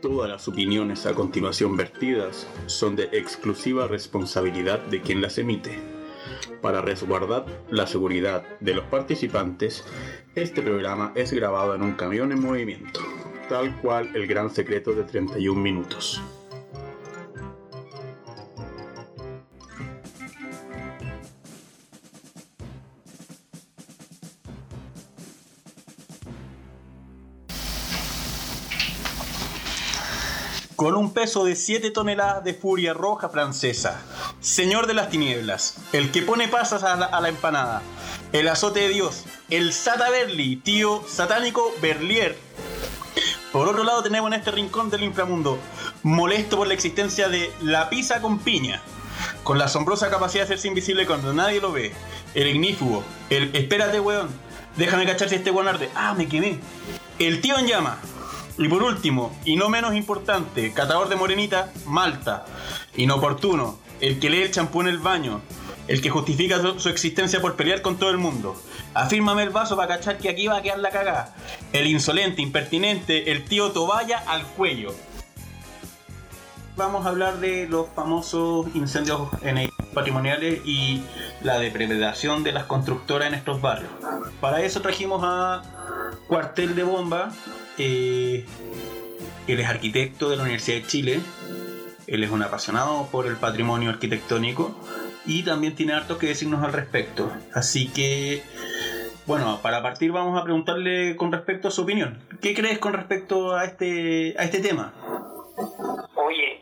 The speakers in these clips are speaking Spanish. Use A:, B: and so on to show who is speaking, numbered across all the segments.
A: Todas las opiniones a continuación vertidas son de exclusiva responsabilidad de quien las emite. Para resguardar la seguridad de los participantes, este programa es grabado en un camión en movimiento, tal cual el gran secreto de 31 minutos. Un peso de 7 toneladas de furia roja francesa. Señor de las tinieblas, el que pone pasas a la, empanada, el azote de Dios, el Sata Berli, tío satánico Berlier. Por otro lado tenemos en este rincón del inframundo, molesto por la existencia de la pizza con piña, con la asombrosa capacidad de hacerse invisible cuando nadie lo ve, el ignífugo, el espérate weón, déjame cachar si este weón arde, ah me quemé, el tío en llama, y por último, y no menos importante, catador de morenita, Malta. Inoportuno, el que lee el champú en el baño, el que justifica su, existencia por pelear con todo el mundo. Afírmame el vaso para cachar que aquí va a quedar la cagada. El insolente, impertinente, el tío Tobaya al cuello. Vamos a hablar de los famosos incendios patrimoniales y la depredación de las constructoras en estos barrios. Para eso trajimos a Cuartel de Bomba, eh, él es arquitecto de la Universidad de Chile. Él es un apasionado por el patrimonio arquitectónico y también tiene harto que decirnos al respecto. Así que, bueno, para partir vamos a preguntarle con respecto a su opinión. ¿Qué crees con respecto a este, a este tema?
B: Oye,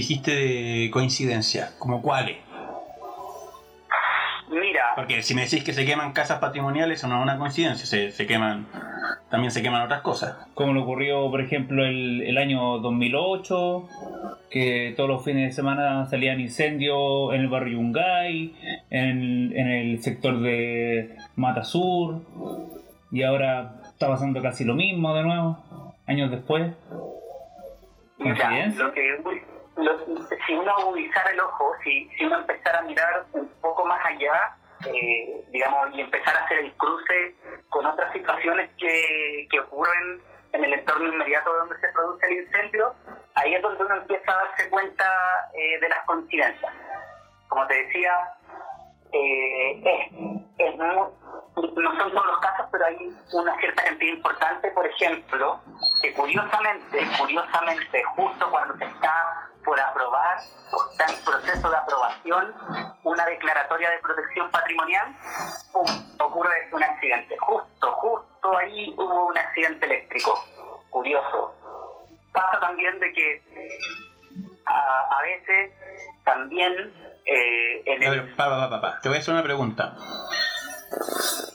A: dijiste de coincidencia? ¿Como cuáles?
B: Mira.
A: Porque si me decís que se queman casas patrimoniales, eso no es una coincidencia, se, se queman, también se queman otras cosas.
C: Como lo ocurrió, por ejemplo, el, el año 2008, que todos los fines de semana salían incendios en el barrio Yungay, en, en el sector de Mata Sur, y ahora está pasando casi lo mismo de nuevo, años después.
B: ¿Coincidencia? si uno agudizara el ojo, si, si uno empezara a mirar un poco más allá, eh, digamos, y empezar a hacer el cruce con otras situaciones que, que ocurren en el entorno inmediato donde se produce el incendio, ahí es donde uno empieza a darse cuenta eh, de las coincidencias. Como te decía, eh, es, no son todos los casos, pero hay una cierta cantidad importante, por ejemplo, que curiosamente, curiosamente, justo cuando se está por aprobar, está en proceso de aprobación, una declaratoria de protección patrimonial, ocurre un accidente. Justo, justo ahí hubo un accidente eléctrico. Curioso. Pasa también de que a, a veces también eh, en
A: el... Te voy a hacer una pregunta.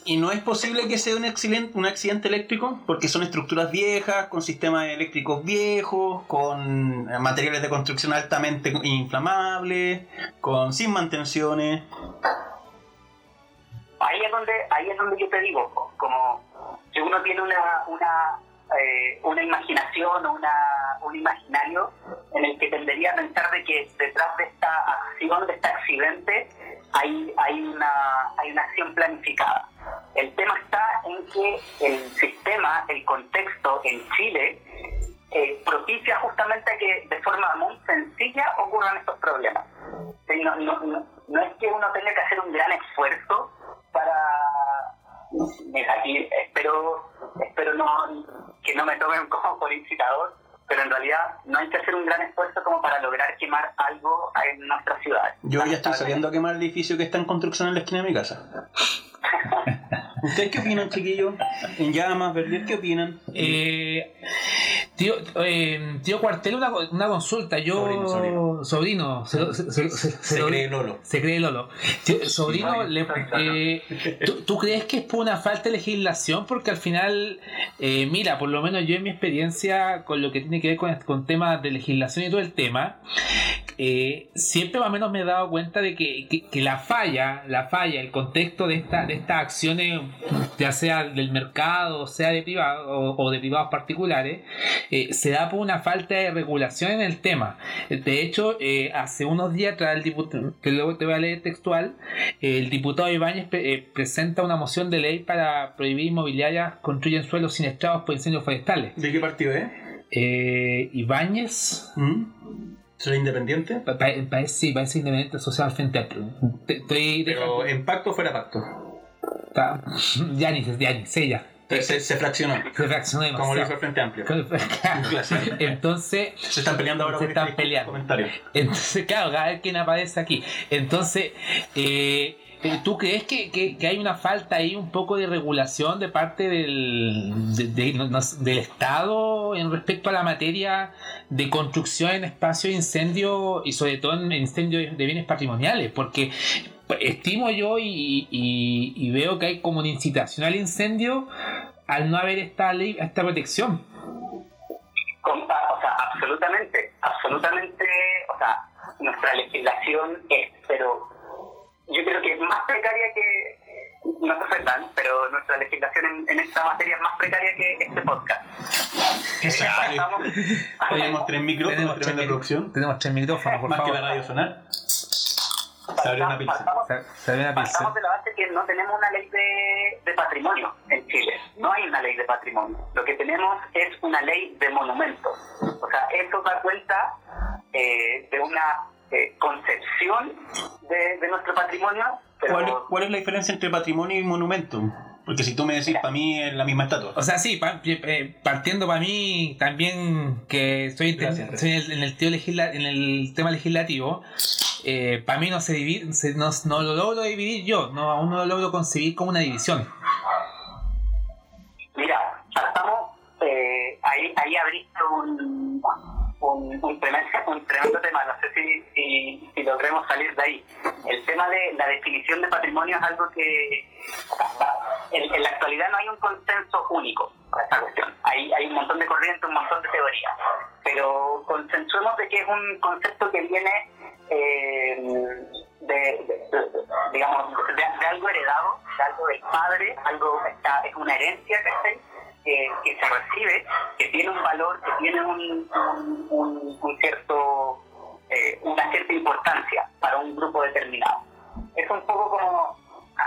A: ¿Y no es posible que sea un accidente, eléctrico? Porque son estructuras viejas, con sistemas eléctricos viejos, con materiales de construcción altamente inflamables, con sin mantenciones.
B: Ahí es donde, ahí es donde yo te digo, como si uno tiene una, una, eh, una imaginación o una, un imaginario en el que tendería a pensar de que detrás de esta acción, de este accidente, hay, hay, una, hay una acción planificada El tema está en que el sistema, el contexto en Chile eh, propicia justamente que de forma muy sencilla ocurran estos problemas. No, no, no, es que uno tenga que hacer un gran esfuerzo para... Mira, aquí espero, espero no, que no me tomen como por incitador, pero en realidad no hay que hacer un gran esfuerzo como para lograr quemar algo en nuestra ciudad.
A: Yo ya estoy saliendo a quemar el edificio que está en construcción en la esquina de mi casa. ¿Ustedes qué opinan, chiquillos? En llamas, Verdier, ¿qué opinan?
D: Eh, tío, eh, tío Cuartel, una, una consulta. Yo, sobrino, sobrino. se, se,
A: se, cree Lolo.
D: Se cree Lolo. sobrino, le, eh, ¿tú, crees que es por una falta de legislación? Porque al final, eh, mira, por lo menos yo en mi experiencia con lo que tiene que ver con, con temas de legislación y todo el tema, eh, siempre más o menos me he dado cuenta de que, que, la falla, la falla, el contexto de, esta, de estas acciones, ya sea del mercado, sea de privado o, de privados particulares, eh, se da por una falta de regulación en el tema. De hecho, eh, hace unos días, tras el diputado, que luego te voy a leer textual, el diputado Ibáñez presenta una moción de ley para prohibir inmobiliarias construyen suelos sin estrados por incendios forestales.
A: ¿De qué partido es?
D: Ibáñez.
A: ¿Mm? ¿Soy independiente?
D: parece, sí, parece independiente social frente a...
A: Pero en pacto fuera pacto.
D: Ya ni, ya ni sé ya.
A: Se, se, fraccionó.
D: Se fraccionó
A: Como lo hizo el Frente Amplio.
D: Entonces.
A: Se están peleando ahora
D: Se están este peleando. Entonces, claro, cada vez quien aparece aquí. Entonces, eh, ¿Tú crees que, que, hay una falta ahí un poco de regulación de parte del, del Estado en respecto a la materia de construcción en espacios de incendio y sobre todo en incendios de bienes patrimoniales? Porque estimo yo y, y, veo que hay como una incitación al incendio al no haber esta ley, esta protección.
B: O sea, absolutamente, absolutamente, o sea, nuestra legislación es, pero yo creo que es más precaria que, no se ofendan, pero nuestra legislación en, esta materia es más precaria que este podcast.
A: Tenemos tres micrófonos, tenemos tres producción.
D: Tenemos tres micrófonos, por
A: más
D: favor.
A: que la radio sonar.
B: Se abrió una pizza. Se, abrió una pizza. de la base que no tenemos una ley de, de patrimonio en Chile. No hay una ley de patrimonio. Lo que tenemos es una ley de monumentos. O sea, esto da cuenta eh, de una eh, concepción de, nuestro patrimonio.
A: ¿Cuál, es la diferencia entre patrimonio y monumento? Porque si tú me decís, para mí es la misma estatua.
D: O sea, sí, eh, partiendo para mí también que estoy, en, el, en el tema legislativo, eh, para mí no se divide, no, no, lo logro dividir yo, no, aún no lo logro concebir como una división.
B: Mira, estamos, ahí, ahí abriste un un, un, tremendo, un tremendo tema, no sé si, si, logremos salir de ahí. El tema de la definición de patrimonio es algo que en, la actualidad no hay un consenso único para esta cuestión. Hay, hay un montón de corrientes, un montón de teorías, pero consensuemos de que es un concepto que viene eh, de, digamos, de, algo heredado, de algo del padre, algo está, es una herencia que que, se recibe, que tiene un valor, que tiene un, un, cierto, eh, una cierta importancia para un grupo determinado. Es un poco como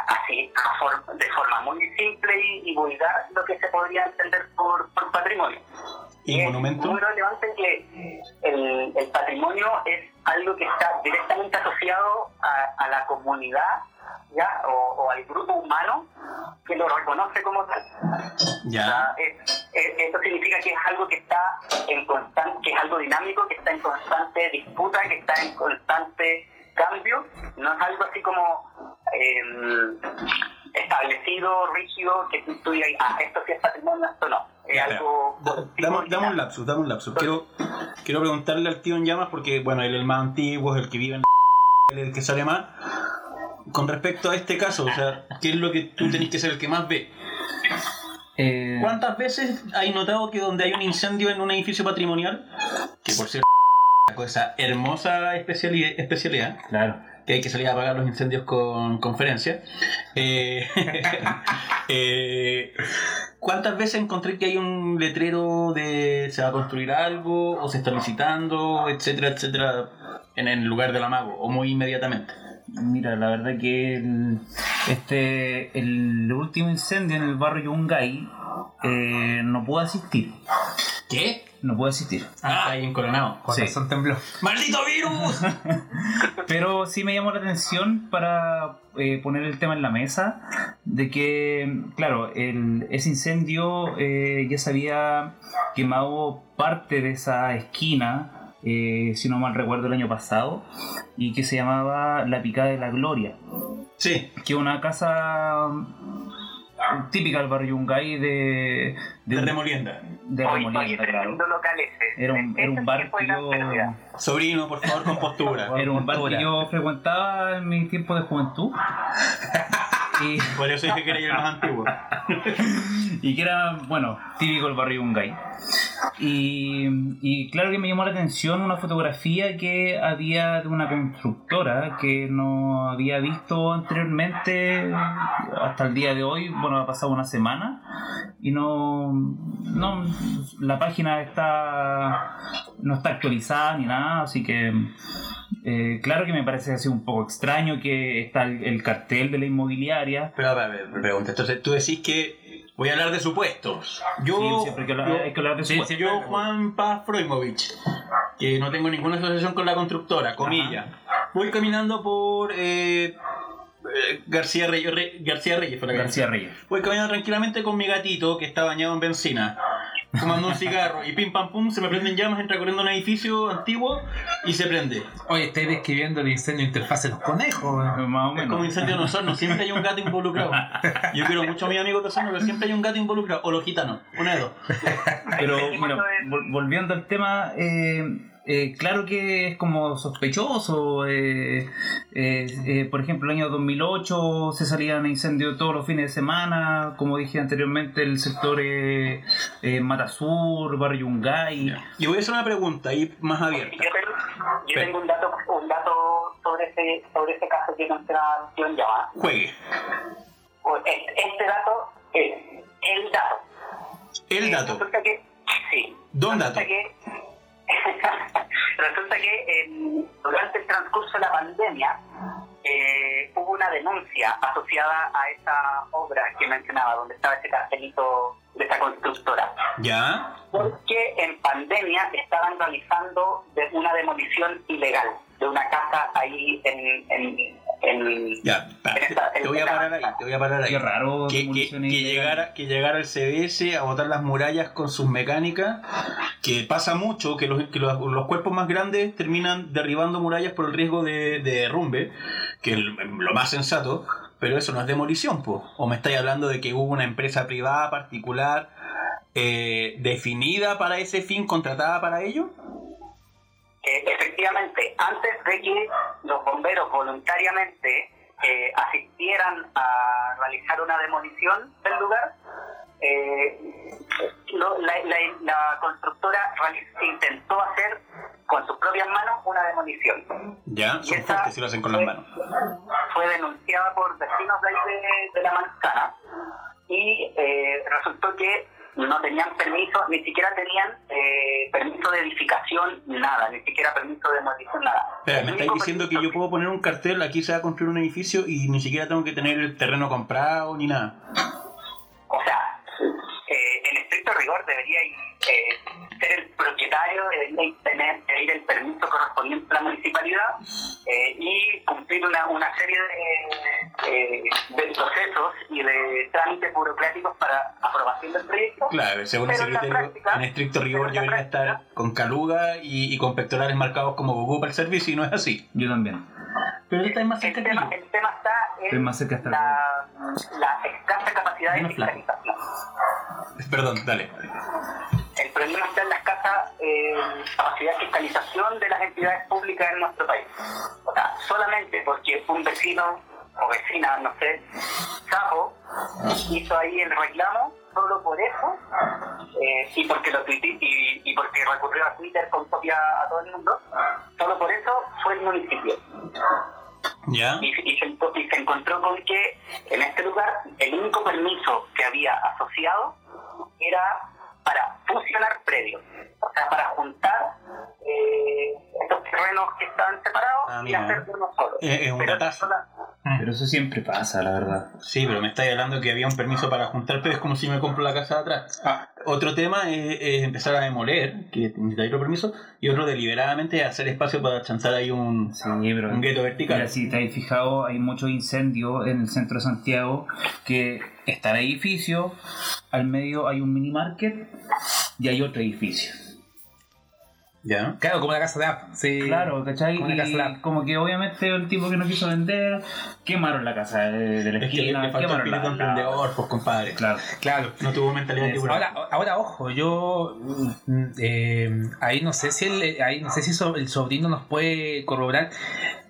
B: así, de forma muy simple y, vulgar, lo que se podría entender por, patrimonio.
A: ¿Y, monumento?
B: Es muy relevante que el, el, patrimonio es algo que está directamente asociado a, a la comunidad ¿ya? O, al grupo humano que lo reconoce como tal.
A: Ya.
B: esto significa que es algo que está en constante, que es algo dinámico, que está en constante disputa, que está en constante cambio. No es algo así como em, establecido, rígido, que tú digas, ah, esto sí es patrimonio, esto no. Es algo.
A: dame, un lapsus, dame un lapsus. Quiero, quiero preguntarle al tío en llamas, porque, bueno, él es el más antiguo, es el que vive en el que sale más con respecto a este caso, o sea, ¿qué es lo que tú tenés que ser el que más ve? Eh, ¿Cuántas veces hay notado que donde hay un incendio en un edificio patrimonial, que por cierto esa hermosa especialidad, especialidad
D: claro.
A: que hay que salir a apagar los incendios con conferencia, eh, eh, ¿cuántas veces encontré que hay un letrero de se va a construir algo o se está visitando, etcétera, etcétera, en el lugar del amago o muy inmediatamente?
C: Mira, la verdad que el, este, el último incendio en el barrio Yungay eh, no pudo asistir.
A: ¿Qué?
C: No pudo asistir.
A: Ah, ahí en Coronado.
D: Con
C: Sí.
D: razón tembló.
A: ¡Maldito virus!
C: Pero sí me llamó la atención para eh, poner el tema en la mesa de que, claro, el, ese incendio eh, ya se había quemado parte de esa esquina, eh, si no mal recuerdo, el año pasado, y que se llamaba La Picada de la Gloria,
A: sí.
C: que es una casa mm, típica del barrio Yungay de,
A: De remolienda.
C: de
B: Oye, oye,
C: remolienda, claro.
B: local ese.
C: Era un, era un bar que yo...
A: Sobrino, por favor, con postura.
C: Era un bar que yo frecuentaba en mi tiempo de juventud. y,
A: Por eso dije que era el más antiguo.
C: y que era, bueno, típico del barrio Yungay. Y, y claro que me llamó la atención una fotografía que había de una constructora que no había visto anteriormente hasta el día de hoy. Bueno, ha pasado una semana y no, no la página está no está actualizada ni nada, así que eh, claro que me parece así un poco extraño que está el, el cartel de la inmobiliaria.
A: Pero a ver, me pregunta. Entonces, tú decís que voy a hablar de supuestos. Yo,
C: Sí, que hablar,
A: yo-
C: hay que hablar de supuestos.
D: sí.
A: yo, Juan Paz Froimovich, que no tengo ninguna asociación con la constructora, comillas. Voy caminando por eh, eh, García Reyes, Re- García Reyes, fue la calle.
C: García Reyes.
A: Voy caminando tranquilamente con mi gatito que está bañado en benzina, fumando un cigarro y pim pam pum se me prenden llamas, entra corriendo a un edificio antiguo y se prende.
D: Oye, estáis describiendo el incendio de interfaz de los conejos.
C: Más o
A: Es
C: menos.
A: como incendio en Osorno, siempre hay un gato involucrado. Yo quiero mucho a mis amigos de Osorno, pero siempre hay un gato involucrado. O los gitanos, una de dos.
C: Pero vol- volviendo al tema, eh, eh, claro que es como sospechoso. eh, eh, eh, por ejemplo, el año 2008 se salían incendios todos los fines de semana, como dije anteriormente, el sector eh, eh, Matasur, Barrio Yungay.
A: Y voy a hacer una pregunta ahí más abierta.
B: Yo tengo, yo tengo un dato, un dato sobre ese, sobre ese caso que mencionaba John Llama.
A: Juegue.
B: Este, este dato es el dato.
A: El dato.
B: Que, sí. Resulta
A: dato.
B: Que, resulta que en- durante el transcurso de la pandemia eh, hubo una denuncia asociada a esa obra que mencionaba, donde estaba ese cartelito de esa constructora.
A: ¿Ya?
B: Porque en pandemia estaban realizando de- una demolición ilegal de una casa ahí en... en,
A: Ya. Te voy a parar ahí, te voy a parar ahí.
C: Qué raro.
A: Que, que- que
C: ilegales.
A: llegara, que llegara el CBS a botar las murallas con sus mecánicas, que pasa mucho, que los, que los, los cuerpos más grandes terminan derribando murallas por el riesgo de, de derrumbe, que es lo más sensato, pero eso no es demolición, po. o me estáis hablando de que hubo una empresa privada particular eh, definida para ese fin, contratada para ello.
B: Eh, efectivamente, antes de que los bomberos voluntariamente eh, asistieran a realizar una demolición del lugar, eh, lo- la, la- la constructora intentó hacer con sus propias manos una demolición.
A: Ya, son fuertes si lo hacen con las manos.
B: Fue denunciada por vecinos de, de, de la manzana y eh, resultó que no tenían permiso, ni siquiera tenían eh, permiso de edificación, nada, ni siquiera permiso de demolición, nada.
A: Espera, me estáis diciendo que yo puedo poner un cartel, aquí se va a construir un edificio y ni siquiera tengo que tener el terreno comprado ni nada.
B: O sea, rigor debería eh, ser el propietario, debería tener pedir el permiso correspondiente a la municipalidad eh, y cumplir una, una serie de, eh, de procesos y de trámites burocráticos para aprobación del proyecto.
A: Claro, según
B: la
A: criterio,
B: práctica-
A: en estricto rigor yo debería estar con caluga y, y con pectorales marcados como Goku para el servicio y no es así.
C: Yo también.
A: Pero
B: El
A: que
B: tema, el tema está En
C: más cerca hasta
B: la, la escasa capacidad de fiscalización.
A: Perdón, dale.
B: El problema está en la escasa eh, capacidad de fiscalización de las entidades públicas en nuestro país. O sea, solamente porque un vecino o vecina, no sé, sapo, hizo ahí el reclamo, solo por eso, eh, y porque lo tuite- y, y porque recurrió a Twitter con copia a todo el mundo, solo por eso fue el municipio. Y, se, y se encontró con que en este lugar el único permiso que había asociado era para fusionar predios, o sea, para juntar eh, estos terrenos que estaban separados
A: amigo. Es, es un datazo.
C: Mm. Pero eso siempre pasa, la verdad.
A: Sí, pero me estáis hablando que había un permiso para juntar, pero es como si me compro la casa de atrás. Ah. Otro tema es, empezar a demoler, que necesita otro permiso, y otro deliberadamente hacer espacio para chanzar ahí un, un gueto vertical. Mira,
C: si te habéis fijado, hay muchos incendios en el centro de Santiago, que está el edificio, al medio hay un mini market y hay otro edificio.
D: Claro, como la casa de app. Sí.
C: Claro, ¿cachai? Como, y como que obviamente el tipo que no quiso vender, quemaron la casa de, la esquina,
A: es que quemaron la, emprendedor, pues compadre.
C: Claro,
A: claro. No tuvo mentalidad de
D: ahora, ahora, ojo, yo mm, eh, ahí no sé si el, ahí no sé si el sobrino nos puede corroborar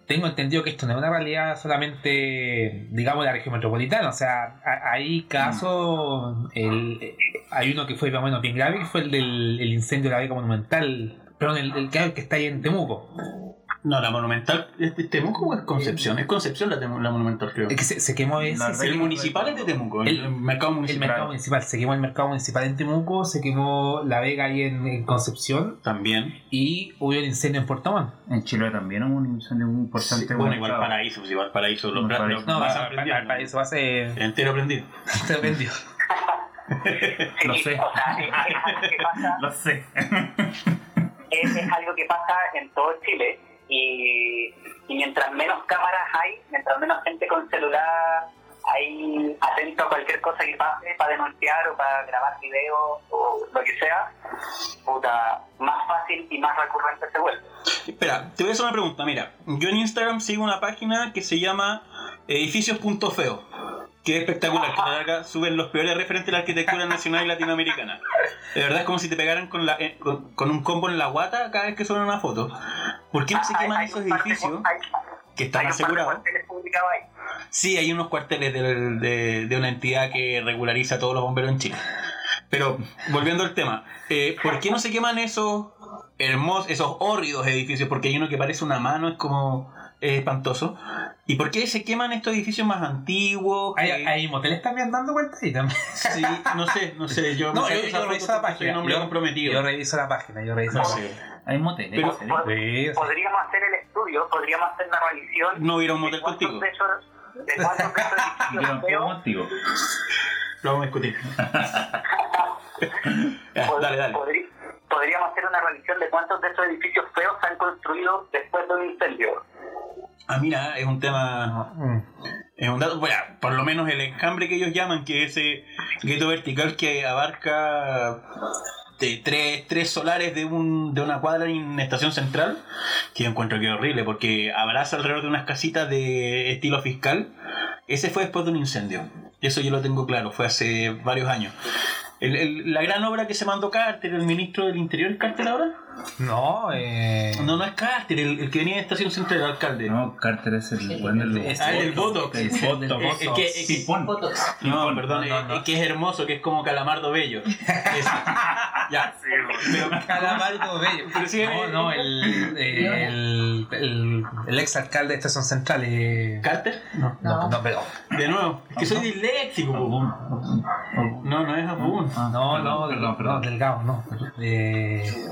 D: tengo entendido que esto no es una realidad solamente, digamos, de la región metropolitana. O sea, hay casos, hay uno que fue más o menos bien grave, que fue el del el incendio de la beca monumental Perdón, el, el que está ahí en Temuco.
A: No, la monumental es de Temuco o es Concepción? Es Concepción la, la monumental, creo.
D: Es que se, quemó ese.
A: el municipal es de Temuco, el, mercado municipal.
D: El mercado municipal. Se quemó el mercado municipal en Temuco, se quemó la Vega ahí en, Concepción.
A: También.
D: Y hubo el incendio en Puerto Montt.
C: En Chile también hubo un incendio muy importante.
A: bueno, igual Paraíso, pues igual Paraíso. Los,
D: paraíso. No, Paraíso va a ser.
A: Entero prendido.
D: Entero prendido.
C: Lo sé. Lo sé
B: es, es algo que pasa en todo Chile y, mientras menos cámaras hay, mientras menos gente con celular ahí atento a cualquier cosa que pase para denunciar o para grabar videos o lo que sea, puta, más fácil y más recurrente se vuelve.
A: Espera, te voy a hacer una pregunta. Mira, yo en Instagram sigo una página que se llama edificios.feo Qué espectacular, que acá suben los peores referentes de la arquitectura nacional y latinoamericana. De verdad es como si te pegaran con, la, eh, con, un combo en la guata cada vez que suben una foto. ¿Por qué no se queman esos edificios que están asegurados? Sí, hay unos cuarteles de, de, una entidad que regulariza a todos los bomberos en Chile. Pero, volviendo al tema, eh, ¿por qué no se queman esos hermosos, esos hórridos edificios? Porque hay uno que parece una mano, es como es espantoso. ¿Y por qué se queman estos edificios más antiguos?
D: ¿Hay, hay moteles también dando vueltas ahí también?
A: Sí, no sé, no sé. Yo,
D: no, yo, yo reviso la página.
A: Yo, comprometido.
D: Yo reviso la página, yo reviso la página.
C: Hay moteles.
B: Pero, podríamos hacer el estudio, podríamos hacer la revisión.
A: No hubiera un motel contigo.
B: De, cuántos de esos
C: contigo.
A: Lo vamos a discutir. dale, dale.
B: Podríamos hacer una revisión de cuántos de esos edificios feos se han construido después de un incendio.
A: Ah, mira, es un tema. Es un dato. Bueno, por lo menos el enjambre que ellos llaman, que es ese gueto vertical que abarca de tres, tres solares de, un, de una cuadra en estación central, que yo encuentro que es horrible, porque abraza alrededor de unas casitas de estilo fiscal. Ese fue después de un incendio. Eso yo lo tengo claro, fue hace varios años. La gran obra que se mandó Carter, el ministro del Interior, ¿es Carter ahora?
D: No, eh...
A: No, no es Carter, el, que venía de Estación Central, el alcalde.
C: No, Carter es el bueno
A: el,
C: es,
A: ah, el Botox.
C: El Botox.
A: Es que, es No, perdón, es, que es hermoso, que es como Calamardo Bello.
D: ya. Sí, pero Calamardo Bello. Pero sí, no, no, el, el, el, el ex alcalde de Estación Central. Eh...
A: ¿Carter?
D: No, no, no, pero.
A: De nuevo, es que soy disléxico. No, no es Abun.
D: Ah, no, no, perdón, perdón, Delgado, no. Eh...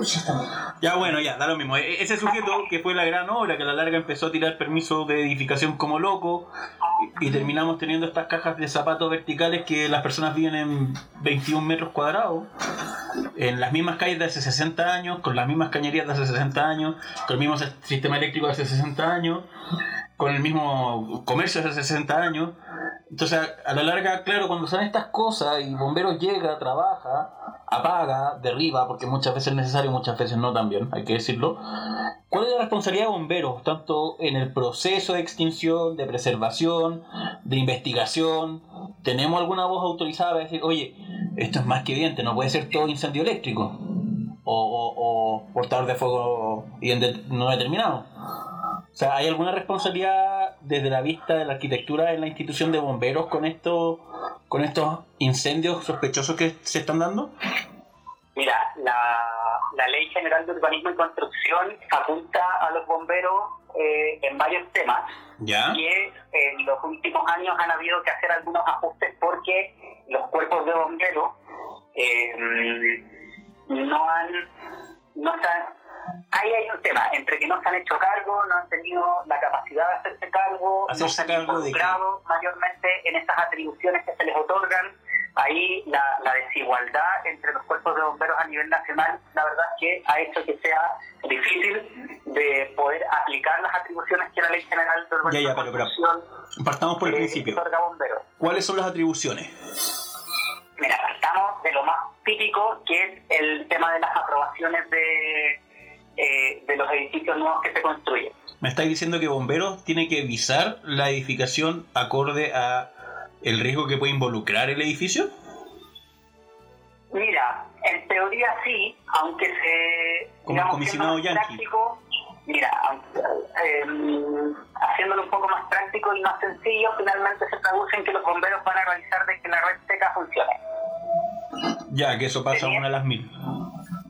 A: Ya bueno, ya, da lo mismo. E-, ese sujeto que fue la gran obra, que a la larga empezó a tirar permiso de edificación como loco, y, terminamos teniendo estas cajas de zapatos verticales que las personas viven en 21 metros cuadrados, en las mismas calles de hace 60 años, con las mismas cañerías de hace 60 años, con el mismo sistema eléctrico de hace 60 años, con el mismo comercio hace 60 años. Entonces, a la larga, claro, cuando son estas cosas y bomberos llega, trabaja, apaga, derriba, porque muchas veces es necesario, muchas veces no también, hay que decirlo. ¿Cuál es la responsabilidad de bomberos, tanto en el proceso de extinción, de preservación, de investigación? ¿Tenemos alguna voz autorizada para decir, oye, esto es más que evidente, no puede ser todo incendio eléctrico? O, o, portador de fuego no determinado. O sea, ¿hay alguna responsabilidad desde la vista de la arquitectura en la institución de bomberos con esto, con estos incendios sospechosos que se están dando?
B: Mira, la, Ley General de Urbanismo y Construcción apunta a los bomberos eh, en varios temas.
A: ¿Ya?
B: Y en los últimos años han habido que hacer algunos ajustes porque los cuerpos de bomberos eh, no han no, ahí hay un tema, entre que no se han hecho cargo, no han tenido la capacidad de hacerse cargo,
A: Hacerse
B: no se han
A: cargo de
B: involucrado mayormente en esas atribuciones que se les otorgan. Ahí la, la desigualdad entre los cuerpos de bomberos a nivel nacional, la verdad es que ha hecho que sea difícil de poder aplicar las atribuciones que la Ley General de
A: Ya, ya, pero, pero, Partamos por el
B: eh,
A: principio. ¿Cuáles son las atribuciones?
B: Mira, partamos de lo más típico, que es el tema de las aprobaciones de, eh, de los edificios nuevos que se construyen.
A: Me estáis diciendo que bomberos tiene que visar la edificación acorde a el riesgo que puede involucrar el edificio.
B: Mira, en teoría sí, aunque se...
A: Como el comisionado
B: más
A: Yankee.
B: práctico, mira, eh, haciéndolo un poco más práctico y más sencillo, finalmente se traduce en que los bomberos van a realizar de que la red seca funcione.
A: Ya, que eso pasa
B: Tenía-
A: una de las mil.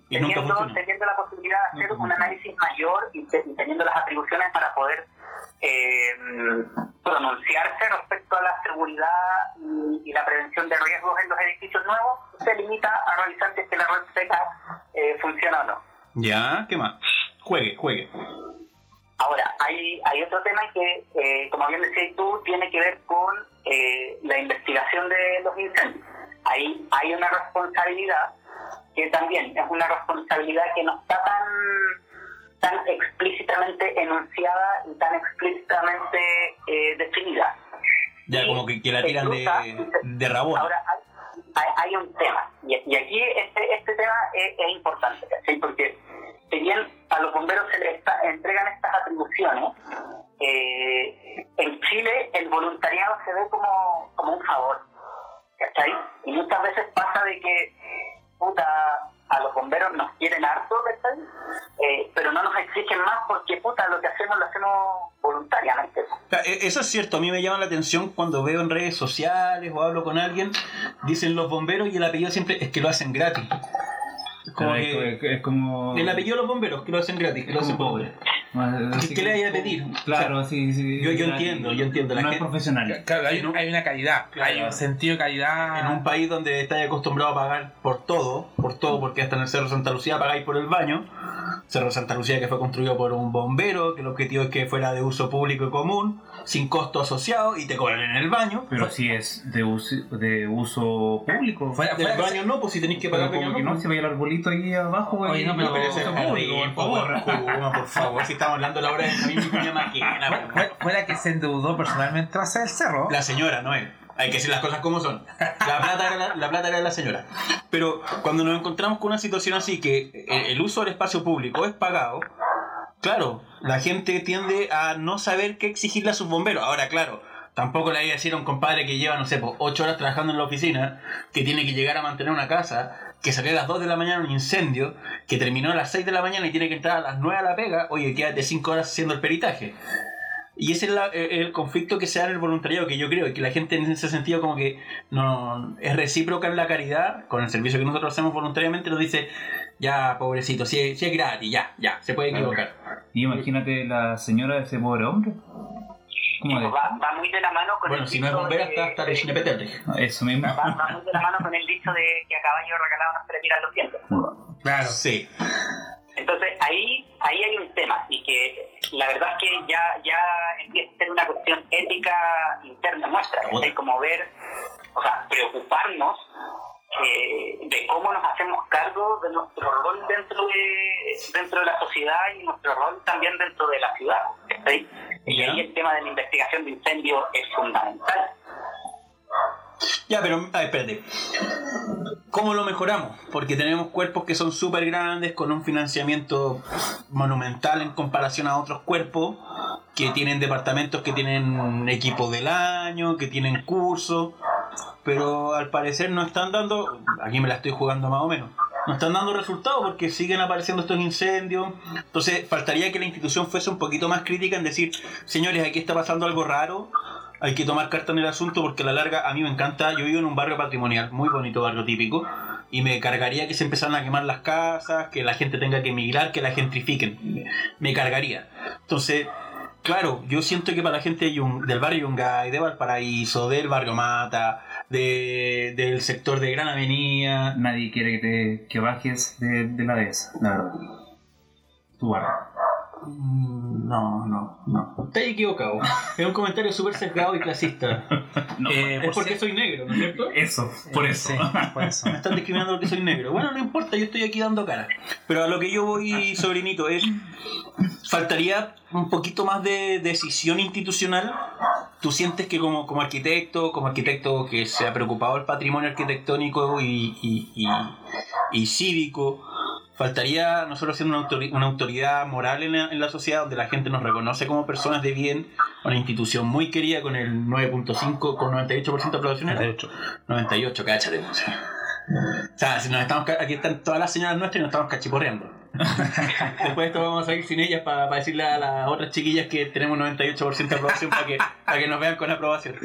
A: Y nunca
B: teniendo,
A: funciona.
B: teniendo la posibilidad de hacer un análisis mayor y, te- y teniendo las atribuciones para poder eh, pronunciarse respecto a la seguridad y, y la prevención de riesgos en los edificios nuevos, se limita a realizar si es que la red seca eh, funciona o no.
A: Ya, ¿qué más? Juegue, juegue.
B: Ahora, hay, hay otro tema que, eh, como bien decías tú, tiene que ver con eh, la investigación de los incendios. Ahí hay una responsabilidad que también es una responsabilidad que no está tan, tan explícitamente enunciada y tan explícitamente eh, definida.
A: Ya,
B: Y
A: como que, que la tiran de, de rabón.
B: Ahora, hay, un tema, y, aquí este, este tema es, importante, ¿cachai? porque si bien a los bomberos se les está- entregan estas atribuciones, eh, en Chile el voluntariado se ve como, como un favor, ¿cachai? Y muchas veces pasa de que, puta, a los bomberos nos quieren harto, ¿cachai? Eh, pero no nos exigen más porque, puta, lo que hacemos lo hacemos voluntariamente.
A: E- Eso es cierto, a mí me llama la atención cuando veo en redes sociales o hablo con alguien, dicen los bomberos y el apellido siempre es que lo hacen gratis. Es como
C: Pero
A: que-
C: es, es como.
A: el apellido de los bomberos, que lo hacen gratis, que lo
C: es
A: hacen pobre. ¿Qué
C: que-
A: le vaya a pedir?
C: Claro, sí, sí.
A: Yo- yo
C: sí,
A: entiendo, yo entiendo, la
C: No es
A: gente-
C: profesional.
D: Claro, hay,
A: un-
D: hay una calidad,
A: Claro.
D: hay un sentido de calidad.
A: En un país donde estáis acostumbrado a pagar por todo, por todo, porque hasta en el Cerro Santa Lucía pagáis por el baño. Cerro Santa Lucía que fue construido por un bombero, que el objetivo es que fuera de uso público y común, sin costo asociado, y te cobran en el baño.
C: Pero si es de uso, de uso público.
D: Fuera-
A: Del baño no, pues si tenéis que pagar
C: como que
A: no,
C: no, se vaya el arbolito ahí abajo.
D: Oye, no, pero-
A: es
C: público, por favor.
A: Por favor, si estamos hablando de la hora de Camilo y Cuña Maquena,
D: Fue- fue- fuera que se endeudó personalmente a hacer el cerro.
A: La señora, no es. Hay que decir las cosas como son. La plata, era la, la plata era de la señora. Pero cuando nos encontramos con una situación así, que el, el uso del espacio público es pagado, claro, la gente tiende a no saber qué exigirle a sus bomberos. Ahora, claro, tampoco le voy a decir a un compadre que lleva, no sé, pues, ocho horas trabajando en la oficina, que tiene que llegar a mantener una casa, que salió a las 2 de la mañana un incendio, que terminó a las 6 de la mañana y tiene que entrar a las 9 a la pega, oye, quédate 5 horas haciendo el peritaje. Y ese es la- eh, el conflicto que se da en el voluntariado, que yo creo que la gente en ese sentido como que no es recíproca en la caridad, con el servicio que nosotros hacemos voluntariamente, nos dice, ya, pobrecito, si es, si es gratis, ya, ya, se puede equivocar.
C: Y imagínate la señora de ese pobre hombre. ¿Cómo?
B: Va, va muy de la mano con
A: Bueno,
B: el
A: si no es bombera,
B: de-
A: está hasta de.
C: Eso mismo.
B: va, va muy de la mano con el dicho de que a caballo regalado no se le miran los dientes.
D: Claro.
A: Sí.
B: Entonces ahí ahí hay un tema y que la verdad es que ya ya empieza a ser una cuestión ética interna nuestra, es como ver, o sea, preocuparnos eh, de cómo nos hacemos cargo de nuestro rol dentro de dentro de la sociedad y nuestro rol también dentro de la ciudad. ¿sí? Y ahí el tema de la investigación de incendios es fundamental.
A: Ya, pero, a ver, espérate. ¿Cómo lo mejoramos? Porque tenemos cuerpos que son súper grandes, con un financiamiento monumental en comparación a otros cuerpos, que tienen departamentos que tienen equipo del año, que tienen cursos, pero al parecer no están dando, aquí me la estoy jugando más o menos, no están dando resultados porque siguen apareciendo estos incendios. Entonces, faltaría que la institución fuese un poquito más crítica en decir, señores, aquí está pasando algo raro, hay que tomar carta en el asunto porque a la larga a mí me encanta, yo vivo en un barrio patrimonial, muy bonito barrio típico, y me cargaría que se empezaran a quemar las casas, que la gente tenga que emigrar, que la gentrifiquen, me, cargaría. Entonces, claro, yo siento que para la gente del barrio Yungay, de Valparaíso, del barrio Mata, de, del sector de Gran Avenida,
C: Nadie quiere que, te, que bajes de, de la dehesa, la verdad. tu barra.
A: Mm, No, no, no. Estás equivocado. Es un comentario súper sesgado y clasista.
C: No,
D: Eh,
A: Es
D: por
A: porque soy negro, ¿no es cierto?
C: eso, por eso.
D: Sí, por eso.
A: Me están discriminando porque soy negro. Bueno, no importa, yo estoy aquí dando cara. Pero a lo que yo voy, sobrinito, es. Faltaría un poquito más de decisión institucional. ¿Tú sientes que como, como arquitecto, como arquitecto que se ha preocupado del patrimonio arquitectónico y, y, y- y cívico, faltaría nosotros ser una, autori- una autoridad moral en la, en la sociedad donde la gente nos reconoce como personas de bien, una institución muy querida con el 9.5, con 98% de aprobación? ¿era?
D: 98.
A: 98, cáchate. O sea, o sea, si nos estamos, aquí están todas las señoras nuestras y nos estamos cachiporreando. Después de esto vamos a ir sin ellas para decirle a las otras chiquillas que tenemos 98% de aprobación para que, para que nos vean con aprobación.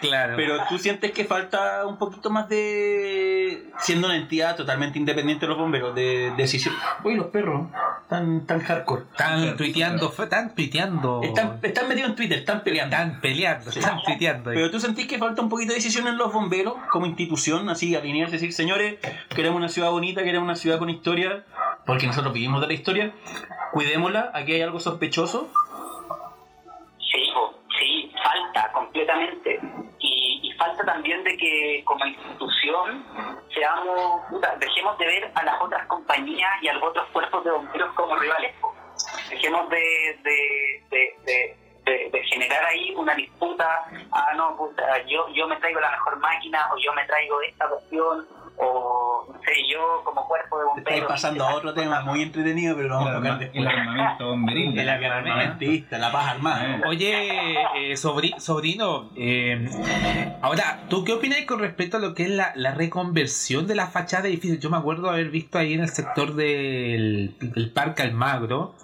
D: Claro.
A: Pero tú sientes que falta un poquito más de. siendo una entidad totalmente independiente de los bomberos, de decisión. Uy, los perros, tan, tan hardcore.
D: están tuiteando, están tuiteando.
A: Están, están metidos en Twitter, están peleando.
D: Están peleando, están tuiteando.
A: Pero tú sentís que falta un poquito de decisión en los bomberos como institución, así alinearse, decir, señores, queremos una ciudad bonita, queremos una ciudad con historia, porque nosotros vivimos de la historia, cuidémosla, aquí hay algo sospechoso.
B: Sí, sí, falta completamente. Y, falta también de que como institución seamos, dejemos de ver a las otras compañías y a los otros cuerpos de bomberos como rivales. Dejemos de, de, de, de- de- de generar ahí una disputa, ah, no, puta, yo, yo me traigo la mejor máquina o yo me traigo esta cuestión o no sé, yo como cuerpo de
A: Te estáis pasando a otro tema muy entretenido, pero lo vamos a tocar
C: El
A: después.
C: armamento bomberil.
A: El armamentista, la paz armada.
D: Oye, eh, sobri- sobrino, eh, ahora, ¿tú qué opinas con respecto a lo que es la, la reconversión de la fachada de edificios? Yo me acuerdo haber visto ahí en el sector del, del Parque Almagro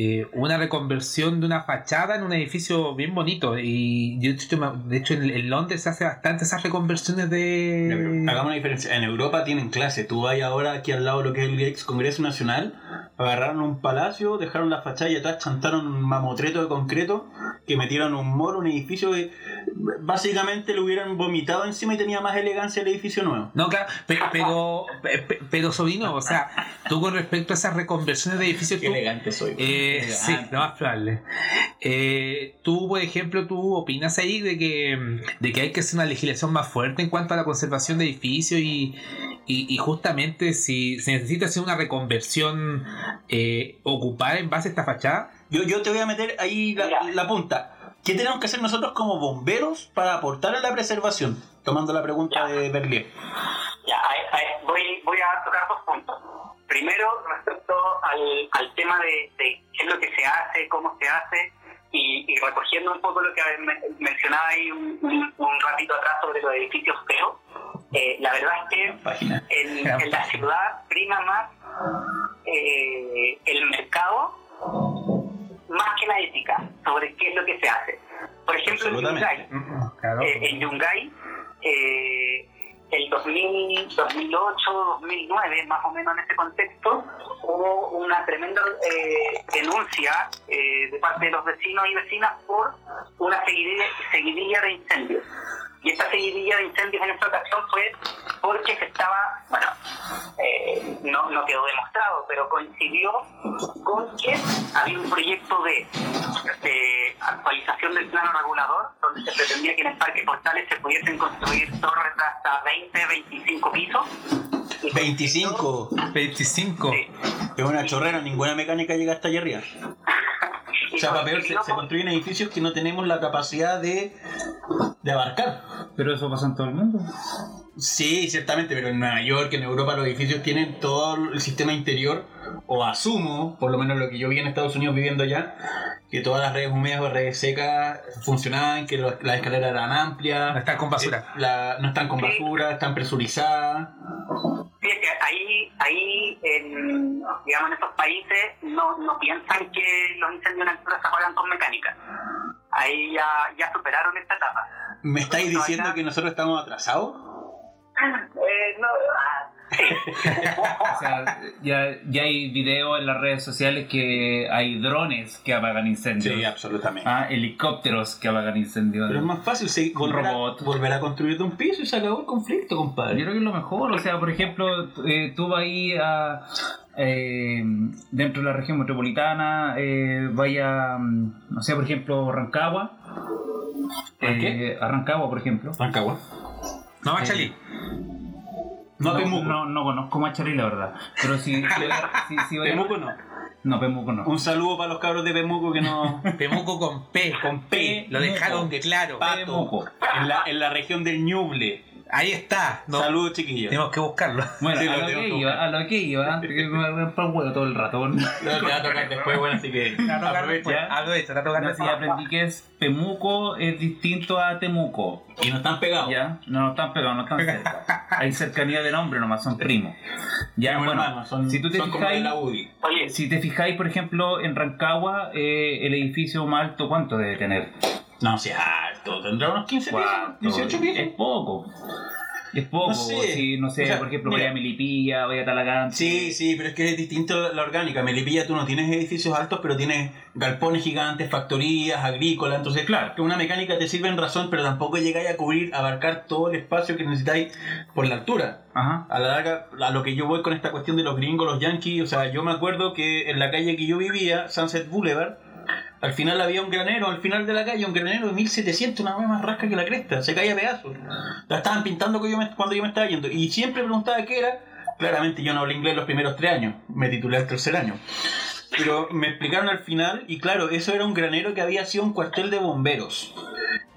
D: eh, una reconversión de una fachada en un edificio bien bonito. Y yo, de hecho, en, en Londres se hace bastante esas reconversiones de...
A: Hagamos una diferencia. En Europa tienen clase. Tú vas ahora aquí al lado de lo que es el ex Congreso Nacional, agarraron un palacio, dejaron la fachada y atrás chantaron un mamotreto de concreto que metieron un moro, un edificio que básicamente lo hubieran vomitado encima y tenía más elegancia el edificio nuevo.
D: No, claro, pe- pero, pe- pe- pero, sobrino, o sea, tú con respecto a esas reconversiones de edificios,
A: Qué
D: tú,
A: elegante soy.
D: Eh, sí, lo más probable. Eh, tú, por ejemplo, tú opinas ahí de que, de que hay que hacer una legislación más fuerte en cuanto a la conservación de edificios y, y, y justamente si se necesita hacer una reconversión eh, ocupada en base a esta fachada.
A: Yo, yo te voy a meter ahí la, punta. ¿Qué tenemos que hacer nosotros como bomberos para aportar a la preservación? Tomando la pregunta
B: Ya.
A: de Berlier.
B: Ya, a- a- voy, voy a tocar dos puntos. Primero, respecto al, al tema de, de qué es lo que se hace, cómo se hace, y, y recogiendo un poco lo que me- mencionaba ahí un, un- un ratito atrás sobre los edificios feos, eh, la verdad es que en, en la ciudad prima más eh, el mercado más que la ética sobre qué es lo que se hace. Por ejemplo, en. Yungay,
D: Claro.
B: eh, en Yungay, eh, el 2000, 2008, 2009, más o menos en ese contexto, hubo una tremenda eh, denuncia eh, de parte de los vecinos y vecinas por una seguidilla, seguidilla de incendios. Y esta seguidilla de incendios en esta ocasión fue porque se estaba, bueno, eh, no, no quedó demostrado, pero coincidió con que había un proyecto de, de actualización del plano regulador donde se pretendía que en el Parque Portales se pudiesen construir torres de hasta 20, 25 pisos. Y
A: 25.
D: 25.
B: Sí.
A: Es una chorrera, ninguna mecánica llega hasta allá arriba. O sea, para peor, se, se
B: con-
A: construyen edificios que no tenemos la capacidad de, de abarcar.
C: Pero eso pasa en todo el mundo.
A: Sí, ciertamente, pero en Nueva York, en Europa, los edificios tienen todo el sistema interior, o asumo, por lo menos lo que yo vi en Estados Unidos viviendo allá, que todas las redes húmedas o redes secas funcionaban, que los- las escaleras eran amplias,
D: No está con basura.
A: eh, la- no están con basura, están presurizadas.
B: Sí, es que ahí, ahí en, digamos, en estos países no, no piensan que los incendios en altura se apagan con mecánica. Ahí ya, ya superaron esta etapa.
A: ¿Me estáis diciendo que nosotros estamos atrasados?
B: Eh, no, ah,
C: o sea, ya, ya hay videos en las redes sociales que hay drones que apagan incendios.
A: Sí, absolutamente.
C: Ah, helicópteros que apagan incendios.
A: Pero es más fácil sí,
C: Un
A: volver,
C: robot.
A: A, volver a construir de un piso y se acabó el conflicto,
C: Yo
A: compadre.
C: creo que es lo mejor, o sea, por ejemplo, eh, tú vas ahí a, eh, dentro de la región metropolitana, eh, vaya, mm, no sé, por ejemplo, Rancagua.
A: ¿A qué?
C: Eh, a Rancagua, por ejemplo.
A: Rancagua.
D: No, Machalí.
A: No, Temuco.
C: No, no conozco Machalí, la verdad. Pero si, si, si, si voy a-
A: Temuco no.
C: No, Pemuco no.
A: Un saludo para los cabros de Pemuco que no.
D: Pemuco con P.
A: Con P.
D: Lo dejaron de claro.
A: Pato.
C: Temuco.
A: En la, en la región del Ñuble.
D: Ahí está. No,
A: Saludos, chiquillos.
D: tenemos que buscarlo.
C: Bueno,
A: Sí,
C: a
A: lo
C: que
A: que
C: iba, a lo que iba, antes que me me para el huevo todo el rato.
A: No, te va a tocar después, bueno, así que aprovecha.
D: Hablo de esto, está tocando
C: No, sí, aprendí que es Pemuco es distinto a Temuco.
A: Y no están pegados.
C: ¿Ya? No, no están pegados, no están cerca. Hay cercanía de nombre nomás, son primos. Ya, bueno,
A: son,
C: si tú te
A: son como de
C: fijáis,
A: la UDI.
B: Oye,
C: si te fijáis, por ejemplo, en Rancagua, eh, el edificio más alto, ¿cuánto debe tener?
A: No, si es alto. Tendrá unos 15 pisos,
C: ¿Cuánto?
A: 18 pisos.
C: Es poco. Es poco.
A: No sé.
C: Si, no sé,
A: O sea,
C: por ejemplo,
A: mira.
C: vaya a Milipilla, vaya a Talagante.
A: Sí, sí, pero es que es distinto la, la orgánica. Melipilla tú no tienes edificios altos, pero tienes galpones gigantes, factorías, agrícolas. Entonces, claro, que una mecánica te sirve en razón, pero tampoco llegáis a cubrir, abarcar todo el espacio que necesitáis por la altura.
C: Ajá.
A: A la larga, a lo que yo voy con esta cuestión de los gringos, los yankees, o sea, yo me acuerdo que en la calle que yo vivía, Sunset Boulevard, al final había un granero, al final de la calle, un granero de 1700, una más rasca que la cresta, se caía a pedazos. La estaban pintando cuando yo me estaba yendo. Y siempre preguntaba qué era. Claramente yo no hablé inglés los primeros tres años, me titulé el tercer año. Pero me explicaron al final, y claro, eso era un granero que había sido un cuartel de bomberos.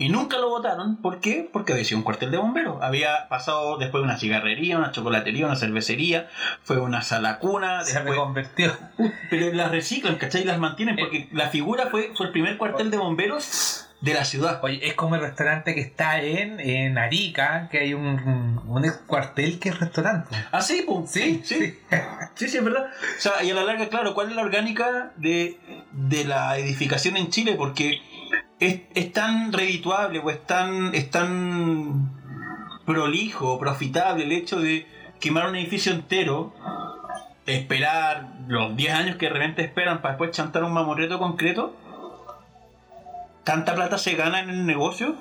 A: Y nunca lo votaron, ¿por qué? Porque había sido un cuartel de bomberos. Había pasado después una cigarrería, una chocolatería, una cervecería, fue una sala cuna,
D: Se
A: después...
D: reconvertió.
A: Pero las reciclan, ¿cachai? Y las mantienen, porque la figura fue, fue el primer cuartel de bomberos de la ciudad.
D: Oye, es como el restaurante que está en, en Arica, que hay un, un, un cuartel que es restaurante.
A: Ah, sí, pues, sí, sí. Sí, sí, es verdad. O sea, y a la larga, claro, ¿cuál es la orgánica de, de la edificación en Chile? Porque es, es tan redituable o es tan, es tan prolijo, profitable el hecho de quemar un edificio entero, esperar los 10 años que de repente esperan para después chantar un mamorreto concreto. ¿Tanta plata se gana en el negocio?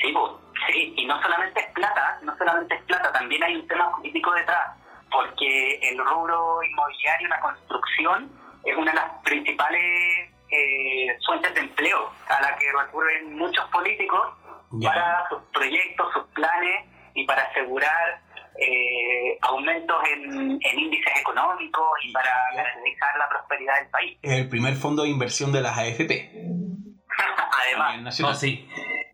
B: Sí, pues, sí, y no solamente es plata, no solamente es plata, también hay un tema político detrás, porque el rubro inmobiliario, la construcción, es una de las principales eh, fuentes de empleo a la que recurren muchos políticos
A: Ya.
B: para sus proyectos, sus planes y para asegurar eh, aumentos en, en índices económicos y para garantizar la prosperidad del país.
A: Es el primer fondo de inversión de las AFP.
B: Además,
D: No, sí.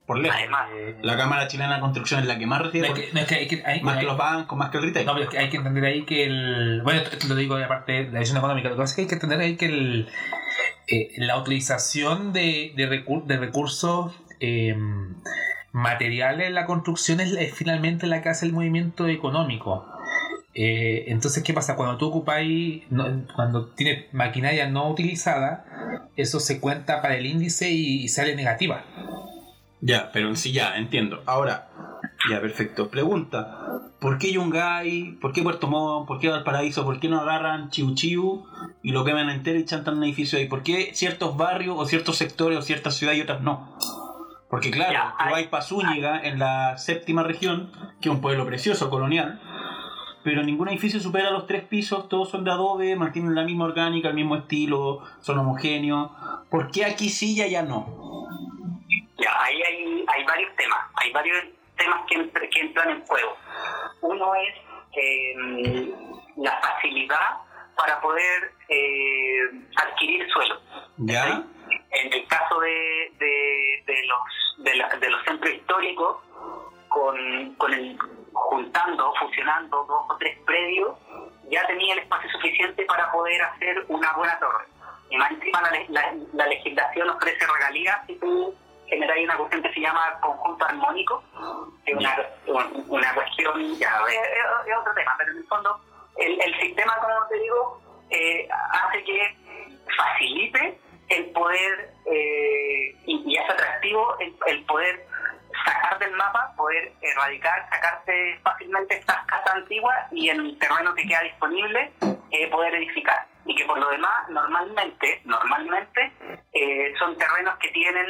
A: por lejos.
B: además,
A: La Cámara Chilena de Construcción es la que más
D: No,
A: recibe,
D: es que, no, es que hay que, hay-
A: más que los bancos, más que el retail.
D: no, pero es que hay que entender ahí que el. Bueno, esto, esto lo digo de aparte de la visión económica. Lo que pasa es que hay que entender ahí que el, eh, la utilización de, de, recur- de recursos eh, materiales en la construcción es, finalmente la que hace el movimiento económico. Eh, entonces, ¿qué pasa? Cuando tú ocupáis, no- cuando tienes maquinaria no utilizada, eso se cuenta para el índice y, y sale negativa.
A: Ya, pero sí, ya, entiendo. Ahora, ya, perfecto. Pregunta: ¿por qué Yungay? ¿Por qué Puerto Montt? ¿Por qué Valparaíso? ¿Por qué no agarran Chiu Chiu y lo queman entero y chantan un edificio ahí? ¿Por qué ciertos barrios o ciertos sectores o ciertas ciudades y otras no? Porque, claro,
B: Ya,
A: tú
B: hay-
A: vas para Zúñiga, en la séptima región, que es un pueblo precioso, colonial, pero ningún edificio supera los tres pisos, todos son de adobe, mantienen la misma orgánica, el mismo estilo, son homogéneos. ¿Por qué aquí sí y allá no?
B: Ya, ahí hay, hay varios temas, hay varios temas que, que entran en juego. Uno es eh, la facilidad para poder eh, adquirir suelo.
A: ¿Ya?
B: En el caso de, de, de los, de, la- de los centros históricos, con, con el, juntando, fusionando dos o tres predios, ya tenía el espacio suficiente para poder hacer una buena torre. Y más encima la, le- la- la legislación ofrece regalías si tú generas una cuestión que se llama conjunto armónico, que es una, un- una cuestión, ya es- es otro tema, pero en el fondo el, el sistema, como te digo, eh, hace que facilite el poder eh, y, y es atractivo el, el poder sacar del mapa, poder erradicar, sacarse fácilmente estas casas antiguas y el terreno que queda disponible eh, poder edificar. Y que por lo demás, normalmente, normalmente eh, son terrenos que tienen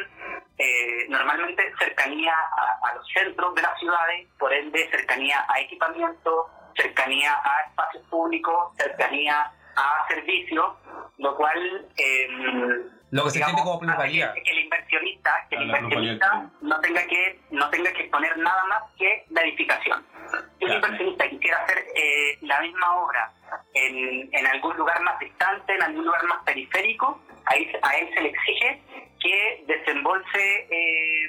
B: normalmente cercanía a, los centros de las ciudades, por ende cercanía a equipamiento, cercanía a espacios públicos, cercanía a servicios, lo cual eh,
D: lo que se entiende como
B: plusvalía. Que, el inversionista, que el inversionista no tenga que no tenga que exponer nada más que la edificación. Si un inversionista quisiera hacer eh, la misma obra en, en algún lugar más distante, en algún lugar más periférico, ahí, a él se le exige que desembolse, eh,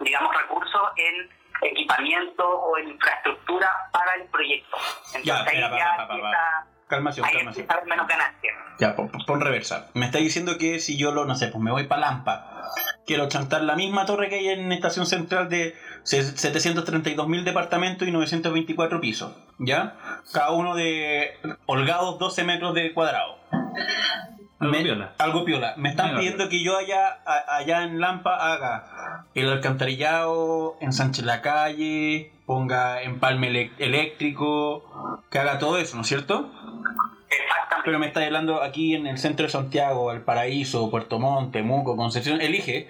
B: digamos, recursos en equipamiento o en infraestructura para el proyecto. Entonces
A: Ya,
B: ahí
A: espera,
B: ya
A: pa, pa, pa, pa.
B: empieza-
A: Calmación,
B: ahí
A: calmación.
B: empieza a haber menos ganancias.
A: Ya, pon, pon reversa. Me está diciendo que si yo lo, no sé, pues me voy para Lampa, quiero chantar la misma torre que hay en Estación Central de 732.000 departamentos y 924 pisos, ¿ya? Cada uno de holgados 12 metros de cuadrado.
C: Algo
A: Me-
C: piola.
A: Algo piola. Me están
C: Mega
A: pidiendo que yo allá, a- allá en Lampa haga el alcantarillado, ensanche la calle, ponga empalme eléctrico, que haga todo eso, ¿no es cierto?
B: Exactamente.
A: Pero me está hablando aquí en el centro de Santiago, El Paraíso, Puerto Montt, Temuco, Concepción. Elige,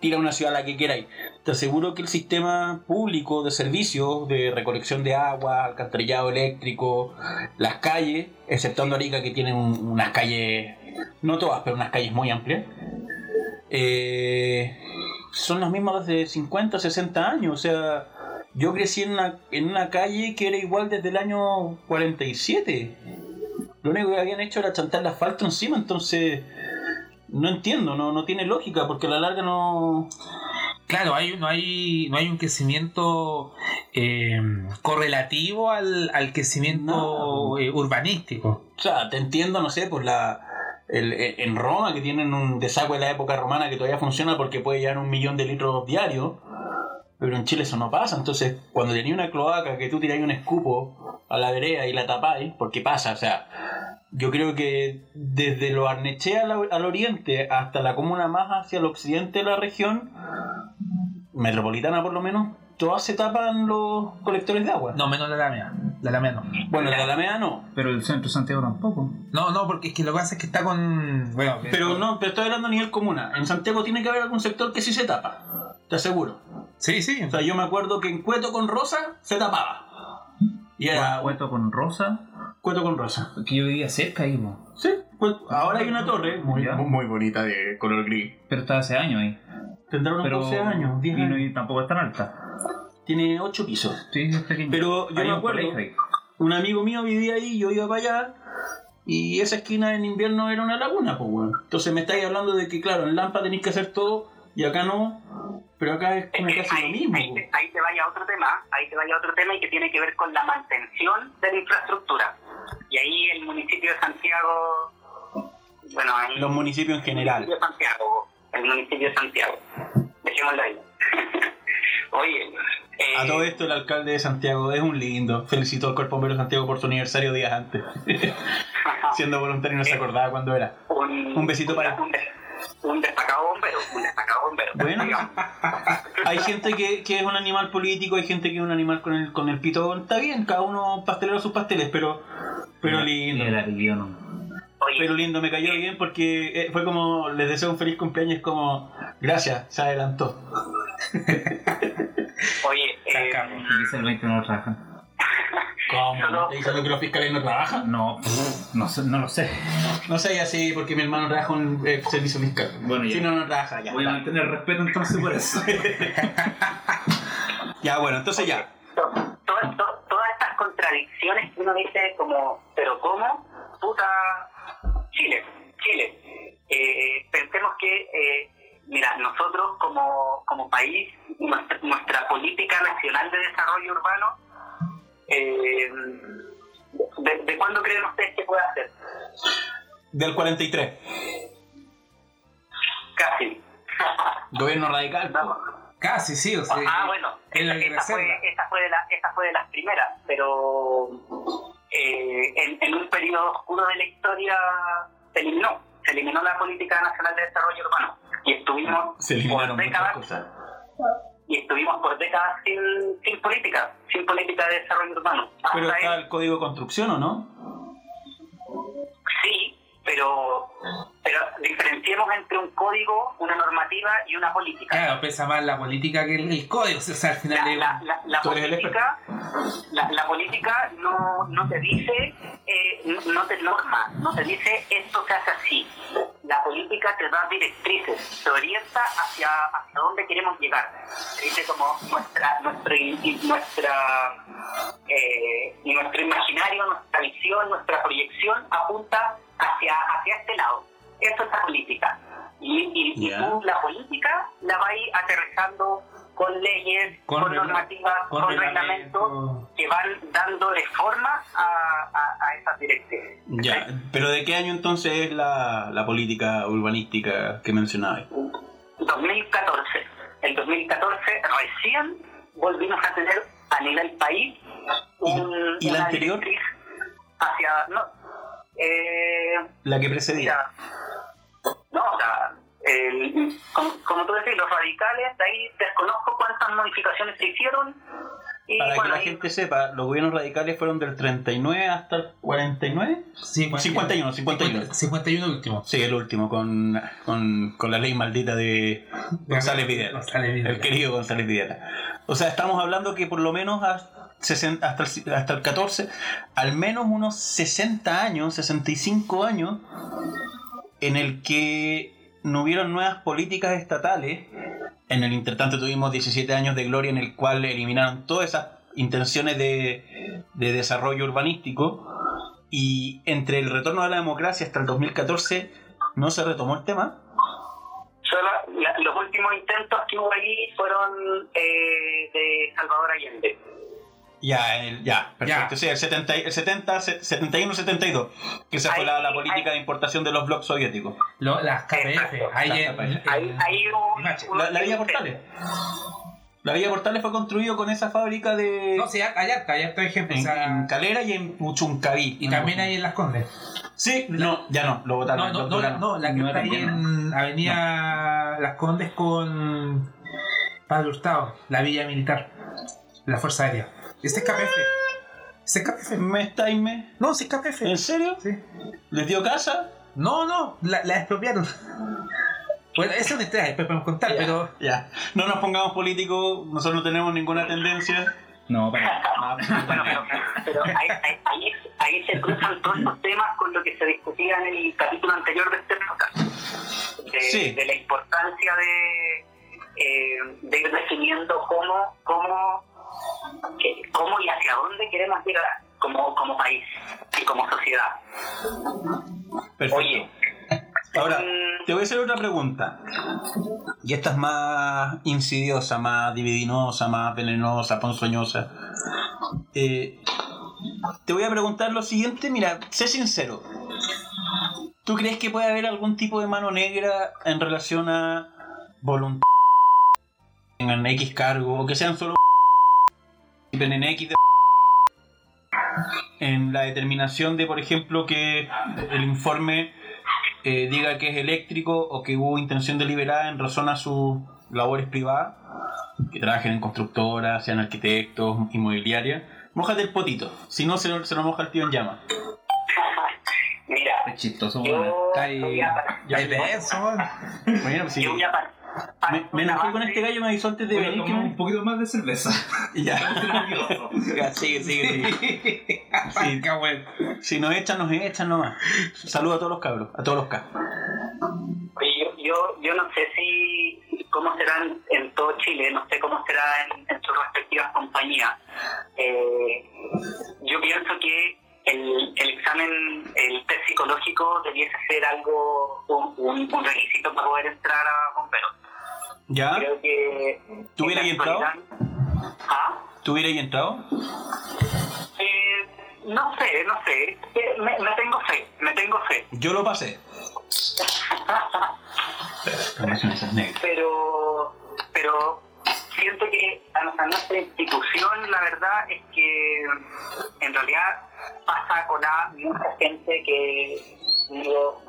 A: tira una ciudad a la que queráis. Te aseguro que el sistema público de servicios, de recolección de agua, alcantarillado eléctrico, las calles, exceptuando Arica que tienen un- unas calles, no todas, pero unas calles muy amplias, eh, son las mismas desde 50, 60 años. O sea, yo crecí en una, en una calle que era igual desde el año 47. Lo único que habían hecho era chantar el asfalto encima, entonces no entiendo, no, no tiene lógica, porque a la larga no...
D: Claro, hay, no, hay, no hay un crecimiento eh, correlativo al, al crecimiento
A: No.
D: eh, urbanístico.
A: O sea, te entiendo, no sé, por la... el- en Roma, que tienen un desagüe de la época romana que todavía funciona porque puede llevar un millón de litros diarios, pero en Chile eso no pasa, entonces cuando tenía una cloaca que tú tiráis un escupo a la vereda y la tapáis, porque pasa, o sea, yo creo que desde lo Arnechea al, al oriente hasta la comuna más hacia el occidente de la región, metropolitana por lo menos, todas se tapan los colectores de agua.
D: No, menos la Alameda. La Alameda no.
A: Bueno, en la Alameda no.
C: Pero el centro de Santiago tampoco.
D: No, no, porque es que lo que pasa es que está con. Bueno, que-
A: Pero no, pero estoy hablando a nivel comuna. En Santiago tiene que haber algún sector que sí se tapa. Te aseguro.
D: Sí, sí.
A: O sea, yo me acuerdo que en Cueto con Rosa se tapaba. Y era
C: Cueto con Rosa,
A: Cueto con Rosa.
C: que yo vivía cerca ahí, mo.
A: Sí, Cueto- ahora hay una torre muy, muy bonita de color gris.
C: pero está hace años ahí.
A: Tendrá unos
C: Pero
A: 12 años, 10
C: y, no-
A: años.
C: y tampoco es tan alta.
A: Tiene 8 pisos.
C: Sí, es pequeño.
A: Pero yo
C: Hay
A: me
C: un
A: acuerdo, un amigo mío vivía ahí, yo iba para allá. Y esa esquina en invierno era una laguna, pues, weón. Entonces me estáis hablando de que, claro, en Lampa tenéis que hacer todo y acá no. Pero acá es
B: Es
A: como
B: que
A: casi lo mismo,
B: ahí te, ahí te vaya otro tema, ahí te vaya otro tema y que tiene que ver con la mantención de la infraestructura. Y ahí el municipio de Santiago, bueno, ahí
A: Los municipios en
B: el
A: general.
B: municipio de Santiago, el municipio de Santiago, dejémoslo ahí. Oye, eh,
A: A todo esto, el alcalde de Santiago es un lindo. Felicitó al Cuerpo Bombero Santiago por su aniversario días antes. Siendo voluntario no se acordaba cuándo era.
B: un,
A: un besito para
B: un, un destacado bombero, un destacado bombero.
A: Bueno.
B: digamos.
A: Hay gente que, que es un animal político, hay gente que es un animal con el, con el pito. Está bien, cada uno pastelero sus pasteles, pero, pero lindo.
B: Oye,
A: Pero lindo, me cayó bien porque eh, fue como, les deseo un feliz cumpleaños, como, gracias, se adelantó.
B: oye, eh,
C: Y dice el 20 no trabajan.
A: ¿Cómo? ¿Te diciendo que los fiscales no trabajan?
C: No, no, sé- no lo sé.
A: No sé, así, porque mi hermano trabaja en eh, servicio fiscal.
C: Bueno, ya.
A: Si no, no trabaja, ya.
C: Voy a mantener respeto entonces por eso.
A: Ya, bueno, entonces ya.
B: to- to- to- todas estas contradicciones que uno dice como, pero ¿cómo? Puta, Chile, Chile. Eh, pensemos que, eh, mira, nosotros como, como país, nuestra, nuestra política nacional de desarrollo urbano, eh, ¿de, de cuándo creen ustedes que puede hacer?
A: Del 43.
B: Casi.
A: Gobierno radical.
B: No.
D: Casi, sí. O sea,
B: ah, bueno, esa fue, esa, fue de la- esa fue de las primeras, pero eh, en, en un periodo oscuro de la historia se eliminó, se eliminó la Política Nacional de Desarrollo Urbano y estuvimos
A: Se
B: por décadas,
A: cosas.
B: Y estuvimos por décadas sin, sin política, sin política de desarrollo urbano.
A: Pero está el código de construcción, ¿o no?
B: Pero, pero diferenciemos entre un código, una normativa y una política.
D: Claro, pesa más la política que el, código. O sea, al final
B: la, la, la, política, la, política no, no te dice, eh, no te norma, no te dice esto se hace así. La política te da directrices, te orienta hacia, hacia dónde queremos llegar. Te dice como nuestra, nuestro, nuestra, eh, nuestro imaginario, nuestra visión, nuestra proyección apunta hacia, hacia este lado. Eso es la política. Y, tú la política la vas aterrizando con leyes, con, normativas, con, reglamentos que van dándole forma a, a, esas directrices.
A: Ya, pero ¿de qué año entonces es la, la política urbanística que mencionabas?
B: 2014. El 2014 recién volvimos a tener a nivel país un,
A: ¿Y, la anterior?
B: hacia... No, eh,
A: la que precedía.
B: no, o sea, como, tú decís, los radicales, de ahí desconozco cuántas modificaciones se hicieron.
A: Para que la gente sepa, los gobiernos radicales fueron del 39 hasta el 49? 51, 51.
D: 51 último.
A: Sí, el último, con, con, con la ley maldita de González Videla. El querido González Videla. O sea, estamos hablando que por lo menos hasta el, hasta el 14, al menos unos 60 años, 65 años, en el que no hubieron nuevas políticas estatales. En el intertanto tuvimos 17 años de gloria en el cual eliminaron todas esas intenciones de, de desarrollo urbanístico. Y entre el retorno a la democracia hasta el 2014 no se retomó el tema.
B: Los últimos intentos que hubo ahí fueron eh, de Salvador Allende.
A: Ya, el, ya, perfecto. Sí, el, 70, el 70, 71, 72, que esa fue la, la política de importación de los bloques soviéticos.
D: las KPF, ahí,
A: la, la Villa Portales. La Villa Portales fue construido con esa fábrica de.
D: No, sí, hay harta, hay harta ejemplos.
A: En, en, Calera y en Puchuncaví.
D: Y también hay en Las Condes.
A: Sí, no, ya no, lo botaron.
D: No, no, no, no, la que está ahí en Avenida Las Condes con Padre Hurtado, la Villa Militar, la Fuerza Aérea. Este es KPF. Este es KPF.
A: ¿Me estáis me?
D: No, sí es KPF.
A: ¿En serio?
D: Sí.
A: ¿Les dio casa?
D: No, no, la, la expropiaron. Bueno, esa es historia, después podemos contar, pero.
A: Ya. No nos pongamos políticos, nosotros no tenemos ninguna tendencia.
C: No, para.
B: bueno, pero, pero ahí, ahí, ahí, se cruzan todos los temas con lo que se discutía en el capítulo anterior de este podcast. De, sí. de la importancia de, eh, de ir definiendo cómo, cómo cómo y hacia dónde queremos llegar como, como país y como sociedad.
A: Perfecto. Oye, Ahora, te voy a hacer otra pregunta. Y esta es más insidiosa, más dividinosa, más venenosa, ponzoñosa. Eh, te voy a preguntar lo siguiente, mira, sé sincero. ¿Tú crees que puede haber algún tipo de mano negra en relación a voluntad en X cargo o que sean solo en X en la determinación de, por ejemplo, que el informe eh, diga que es eléctrico o que hubo intención deliberada en razón a sus labores privadas, que trabajen en constructoras, sean arquitectos, inmobiliarias. Mójate el potito, si no se lo, se lo moja el tío en llama.
B: Mira,
C: es chistoso,
B: yo,
D: hay, de eso.
A: Bueno, pues sí. Yo me, me enojé con este gallo, me avisó antes de venir
C: que un poquito más de cerveza.
A: ya. ya sigue, sigue, sigue. Sí. Si nos echan, nos echan nomás. Saludos a todos los cabros, a todos los cabros.
B: Oye, yo, yo, no sé si cómo serán en todo Chile, no sé cómo será en, sus respectivas compañías. Eh, yo pienso que el, el, examen, el test psicológico debiese ser algo, un, un, requisito para poder entrar a bomberos.
A: ¿Ya?
B: Creo que.
A: ¿Tú hubieras entrado?
B: ¿Ah?
A: ¿Tú hubieras entrado?
B: Eh, no sé, no sé. Eh, me, me, tengo fe, me tengo fe.
A: Yo lo pasé.
B: pero, pero siento que a nuestra institución la verdad es que en realidad pasa con a mucha gente que digo,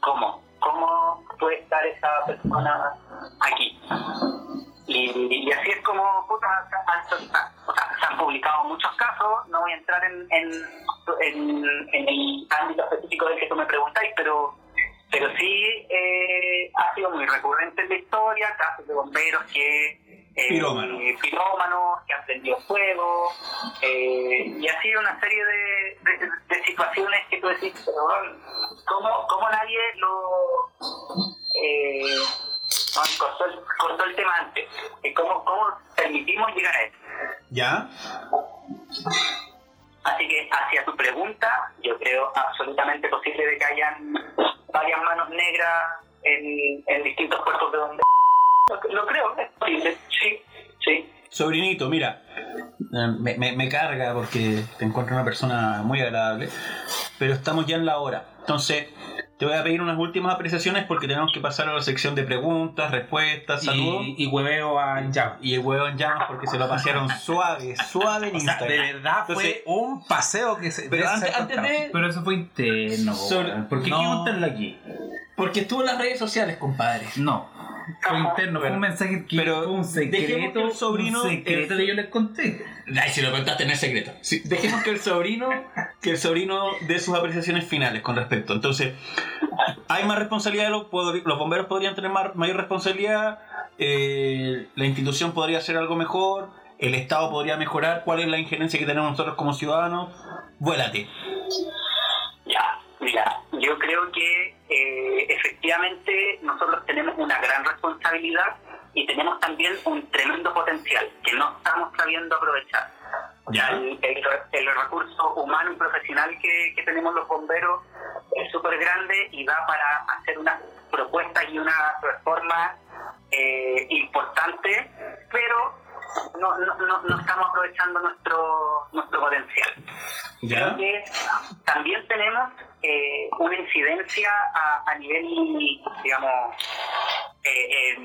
B: ¿cómo? ¿Cómo puede estar esa persona aquí? Y, o sea, se han publicado muchos casos, no voy a entrar en, en, en, en el ámbito específico del que tú me preguntáis, pero pero sí eh, ha sido muy recurrente en la historia, casos de bomberos que eh,
A: Pirómanos.
B: pirómanos, que han prendido fuego, eh, y ha sido una serie de, de, de situaciones que tú decís, bueno, ¿cómo, cómo nadie lo eh, no, cortó, el, cortó el tema antes? Eh, ¿Cómo, ¿Cómo permitimos llegar a eso?
A: ¿Ya?
B: Así que hacia tu pregunta, yo creo absolutamente posible de que hayan varias manos negras en, en distintos puertos de donde... Lo, creo, es posible, sí, sí.
A: Sobrinito, mira, eh, me, me, me carga porque te encuentro una persona muy agradable, pero estamos ya en la hora. Entonces, te voy a pedir unas últimas apreciaciones porque tenemos que pasar a la sección de preguntas, respuestas, saludos.
D: Y, y hueveo a Java.
A: Y el huevo en llamas porque se lo pasearon suave, suave en
D: O sea, de verdad
A: Entonces,
D: fue un paseo que se.
A: Pero antes, de...
C: Pero eso fue interno,
A: Sobre-.
C: ¿Por qué
D: no.
C: que contarlo aquí?
A: Porque estuvo en las redes sociales, compadre.
C: No. Fue interno, fue un mensaje que
A: Pero
C: fue un
A: dejemos que
C: secreto.
A: el sobrino-
C: un secreto
A: el-
C: que yo les conté.
A: Ay, si lo contaste en el secreto. Sí, dejemos que el sobrino, que el sobrino dé sus apreciaciones finales con respecto. Entonces, hay más responsabilidad, los, los bomberos podrían tener más- mayor responsabilidad, eh, la institución podría hacer algo mejor, el Estado podría mejorar, cuál es la injerencia que tenemos nosotros como ciudadanos. Vuélate.
B: Ya, mira, yo creo que eh, efectivamente nosotros tenemos una gran responsabilidad y tenemos también un tremendo potencial que no estamos sabiendo aprovechar.
A: Ya.
B: el, el- el recurso humano y profesional que, que tenemos los bomberos es súper grande y da para hacer unas propuestas y una reforma eh, importante, pero no, no, no, no estamos aprovechando nuestro, nuestro potencial. Creo que también tenemos eh, una incidencia a, a nivel, digamos, eh,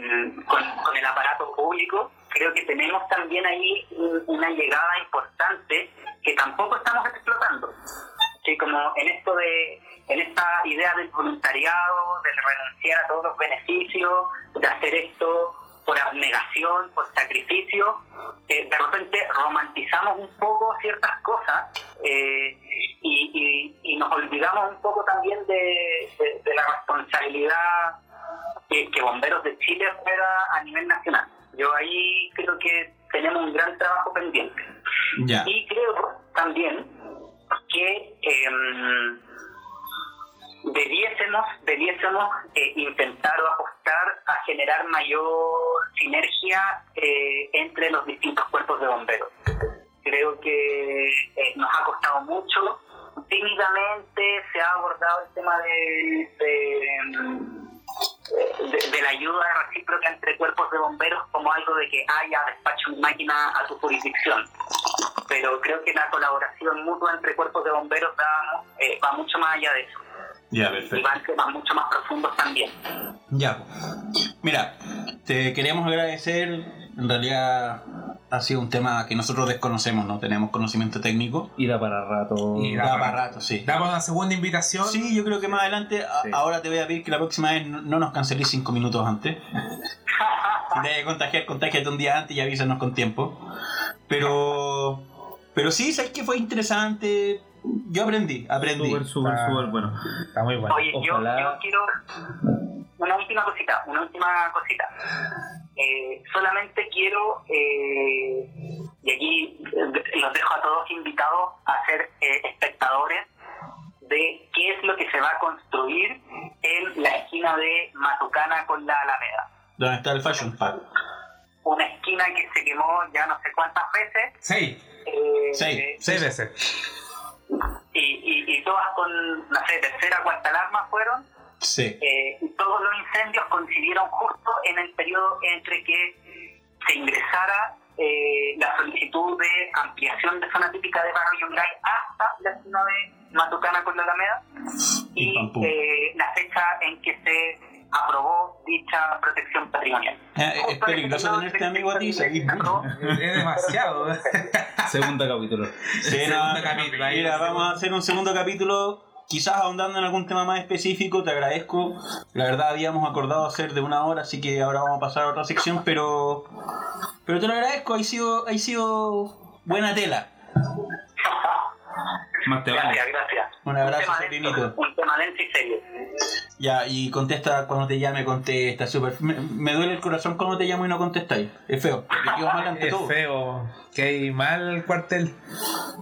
B: con, con el aparato público. Creo que tenemos también ahí un- una llegada importante que tampoco estamos explotando. Sí, como en esto de, en esta idea del voluntariado, de renunciar a todos los beneficios, de hacer esto por abnegación, por sacrificio, eh, de repente romantizamos un poco ciertas cosas eh, y, y- y nos olvidamos un poco también de, de- de la responsabilidad que, que Bomberos de Chile juega a nivel nacional. Yo ahí creo que tenemos un gran trabajo pendiente. Y creo también que em, debiésemos, debiésemos eh, intentar o apostar a generar mayor sinergia eh, entre los distintos cuerpos de bomberos. Creo que eh, nos ha costado mucho. Tímidamente se ha abordado el tema de, de, de- de la ayuda recíproca entre cuerpos de bomberos como algo de que haya despacho mi máquina a tu jurisdicción. Pero creo que la colaboración mutua entre cuerpos de bomberos va mucho más allá de eso.
A: Ya,
B: Y
A: perfecto.
B: va a temas mucho más profundos también.
A: Ya. Mira, te queremos agradecer. En realidad ha sido un tema que nosotros desconocemos, no tenemos conocimiento técnico.
C: Y da para rato.
D: Y da
A: Da
D: para-
A: para rato, sí.
D: Damos una segunda invitación.
A: Sí, yo creo que más adelante,
C: Sí.
A: ahora te voy a pedir que la próxima vez no, no nos canceles cinco minutos antes. Que contagiar, contágiate un día antes y avísanos con tiempo. Pero, pero sí, sabes que fue interesante. Yo aprendí, aprendí.
C: Súper, súper,
D: Ah.
C: súper bueno.
D: Está muy bueno.
B: Oye, yo,
C: Ojalá-
B: yo quiero una última cosita, una última cosita. Eh, solamente quiero, eh, y aquí eh, los dejo a todos invitados a ser eh, espectadores de qué es lo que se va a construir en la esquina de Matucana con la Alameda.
A: ¿Dónde está el Fashion Pack?
B: Una esquina que se quemó ya no sé cuántas veces.
D: Seis.
B: eh,
A: Seis.
D: Seis veces.
B: Y, todas con, no sé, tercera, cuarta alarma fueron.
A: Sí.
B: Eh, y todos los incendios coincidieron justo en el periodo entre que se ingresara eh, la solicitud de ampliación de zona típica de Barrio Yungay hasta la esquina de Matucana con la Alameda
A: Y
B: y eh, la fecha en que se aprobó dicha protección patrimonial.
A: Eh, es peligroso tenerte
B: entre
A: amigo a ti,
B: que se
A: ¿sabes?
B: aprobó,
D: Es demasiado.
C: Segundo capítulo.
A: Sí,
D: Segundo
A: no,
D: capítulo, ahí
A: Mira, vamos a hacer un segundo capítulo, quizás ahondando en algún tema más específico, te agradezco. La verdad habíamos acordado hacer de una hora, así que ahora vamos a pasar a otra sección, pero Pero te lo agradezco, ha sido, ha sido buena tela.
C: Más te vale.
B: Gracias, gracias.
A: Un abrazo,
B: un tema denso, un tema denso y serio.
A: Ya, y contesta cuando te llame, contesta. Super. Me, me duele el corazón cuando te llamo y no contestáis. Es feo. Te quedo mal ante
D: Es
A: todo.
D: feo. Que hay mal cuartel.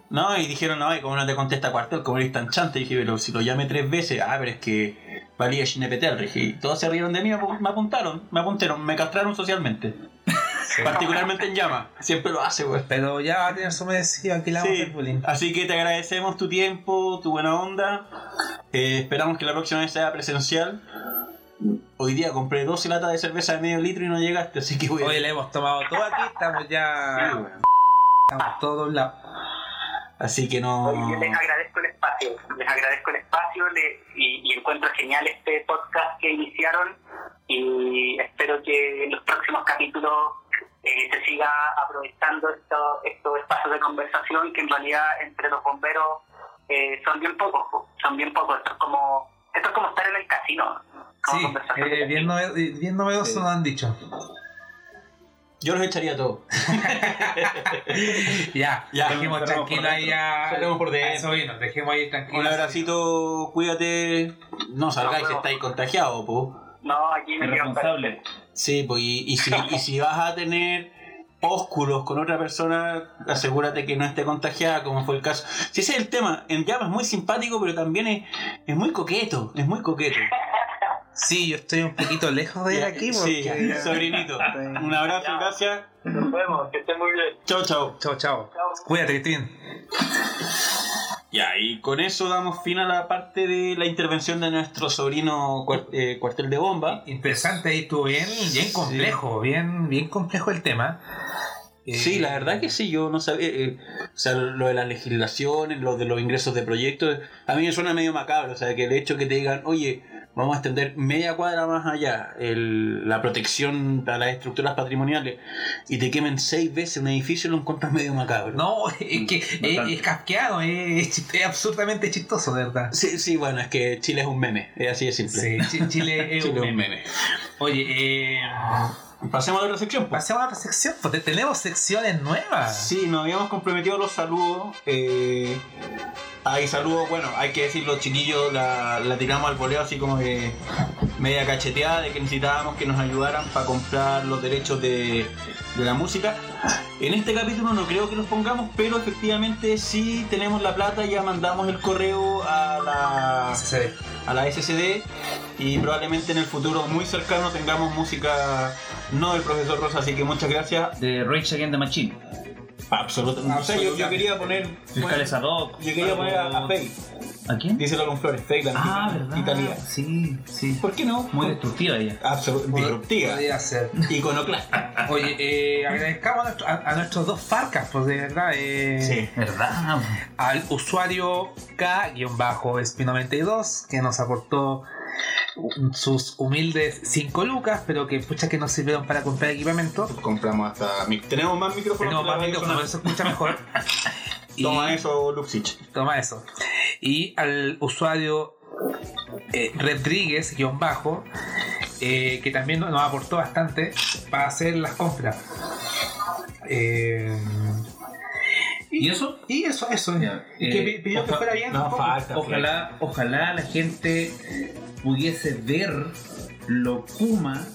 A: No, y dijeron, no, y como no te contesta cuartel, como eres tan chante, dije, pero si lo llame tres veces, ah, pero es que valía Shinepetel, y todos se rieron de mí, me apuntaron, me apuntaron, me castraron socialmente. Particularmente en llama, siempre lo hace, güey.
D: Pero ya va a tener su merecido. Aquí la
A: Sí,
D: bullying.
A: así que te agradecemos tu tiempo, tu buena onda. Eh, esperamos que la próxima vez sea presencial. Hoy día compré 12 latas de cerveza de medio litro y no llegaste, así que voy a...
D: Hoy le hemos tomado todo aquí. Estamos ya.
A: Sí.
D: Estamos todos lados.
A: Así que no...
B: Oye, Yo les agradezco el espacio, les agradezco el espacio le- y, y encuentro genial este podcast que iniciaron y espero que en los próximos capítulos eh, se siga aprovechando esto- estos espacios de conversación que en realidad entre los bomberos eh, son bien pocos, po, son bien pocos. Esto es como, esto es como estar en el casino. como
D: Sí, eh, bien,
B: casino.
D: nove- bien novedoso
A: Sí.
D: nos han dicho.
A: Yo los echaría todos.
D: Ya,
A: Ya,
D: dejemos tranquilo ahí a.
A: Por dentro.
D: a Sobrino, dejemos ahí tranquilo.
A: Un abracito, cuídate. No salgáis
B: Nos
A: que estáis contagiados, po.
B: No, aquí me
C: responsable.
A: Sí, pues y, y si, y si vas a tener ósculos con otra persona, asegúrate que no esté contagiada, como fue el caso. Si ese es el tema, en llama es muy simpático, pero también es, es muy coqueto, es muy coqueto.
D: Sí, yo estoy un poquito lejos de él aquí
A: Sí,
D: porque.
A: sobrinito. Un abrazo, gracias.
B: Nos vemos, que estén muy bien.
A: Chao, chao.
D: Chao, chao. Cuídate, que estés bien.
A: Ya, y con eso damos fin a la parte de la intervención de nuestro sobrino eh, cuartel de bomba.
D: Interesante, ahí estuvo bien, bien complejo, bien, bien complejo el tema. Eh,
A: Sí, la verdad que sí, yo no sabía. eh, o sea, lo de las legislaciones, lo de los ingresos de proyectos, a mí me suena medio macabro. O sea, que el hecho que te digan, oye, vamos a extender media cuadra más allá el- la protección a las estructuras patrimoniales y te quemen seis veces un edificio, lo encuentras medio macabro.
D: No, es que es,
C: Bastante.
D: es casqueado, es, es absolutamente chistoso, de verdad.
A: Sí, sí, bueno, es que Chile es un meme, es así de simple.
D: Sí, Chi- Chile es
A: Chile
D: un
A: es un
D: meme.
A: meme.
D: Oye, eh,
A: Pasemos a otra sección. pues.
D: pasemos a otra sección, porque tenemos secciones nuevas.
A: Sí, nos habíamos comprometido los saludos. Eh, hay saludos, bueno, hay que decirlo, chiquillos, la, la tiramos al voleo así como que media cacheteada de que necesitábamos que nos ayudaran para comprar los derechos de, de la música. En este capítulo no creo que los pongamos, pero efectivamente sí tenemos la plata, ya mandamos el correo a la,
D: sí.
A: a la SSD y probablemente en el futuro muy cercano tengamos música no del profesor Rosa, así que muchas gracias.
C: De Rage Against the Machine.
A: Absolutamente. O sea, yo, yo quería poner...
C: Fiscales ad hoc.
A: Yo quería poner a, a Faye.
C: ¿A quién?
A: Díselo con flores. Faye, la
C: Ah, verdad.
A: Italia.
C: Sí, sí.
A: ¿Por qué no?
C: Muy destructiva ella.
A: Absolutamente. Disruptiva.
D: Podría ser.
A: Iconoclasta.
D: Oye, eh, agradezcamos a, nuestro- a- a nuestros dos farcas, pues de verdad. eh,
A: Sí.
C: ¿Verdad?
D: Al usuario K-Spino92, que nos aportó sus humildes 5 lucas, pero que pucha que nos sirvieron para comprar equipamiento.
A: Compramos hasta. Tenemos más micrófonos.
D: Tenemos más micrófonos, eso escucha mejor. Y-
A: Toma eso, Luxich.
D: Toma eso. Y al usuario eh, Rodríguez, guion bajo, eh, que también nos aportó bastante para hacer las compras. Eh,
C: ¿Y eso?
D: y eso, eso. Y que
C: eh,
D: pi- pidió que fuera bien.
A: No, falta.
C: Ojalá, ojalá la gente pudiese ver lo Kuma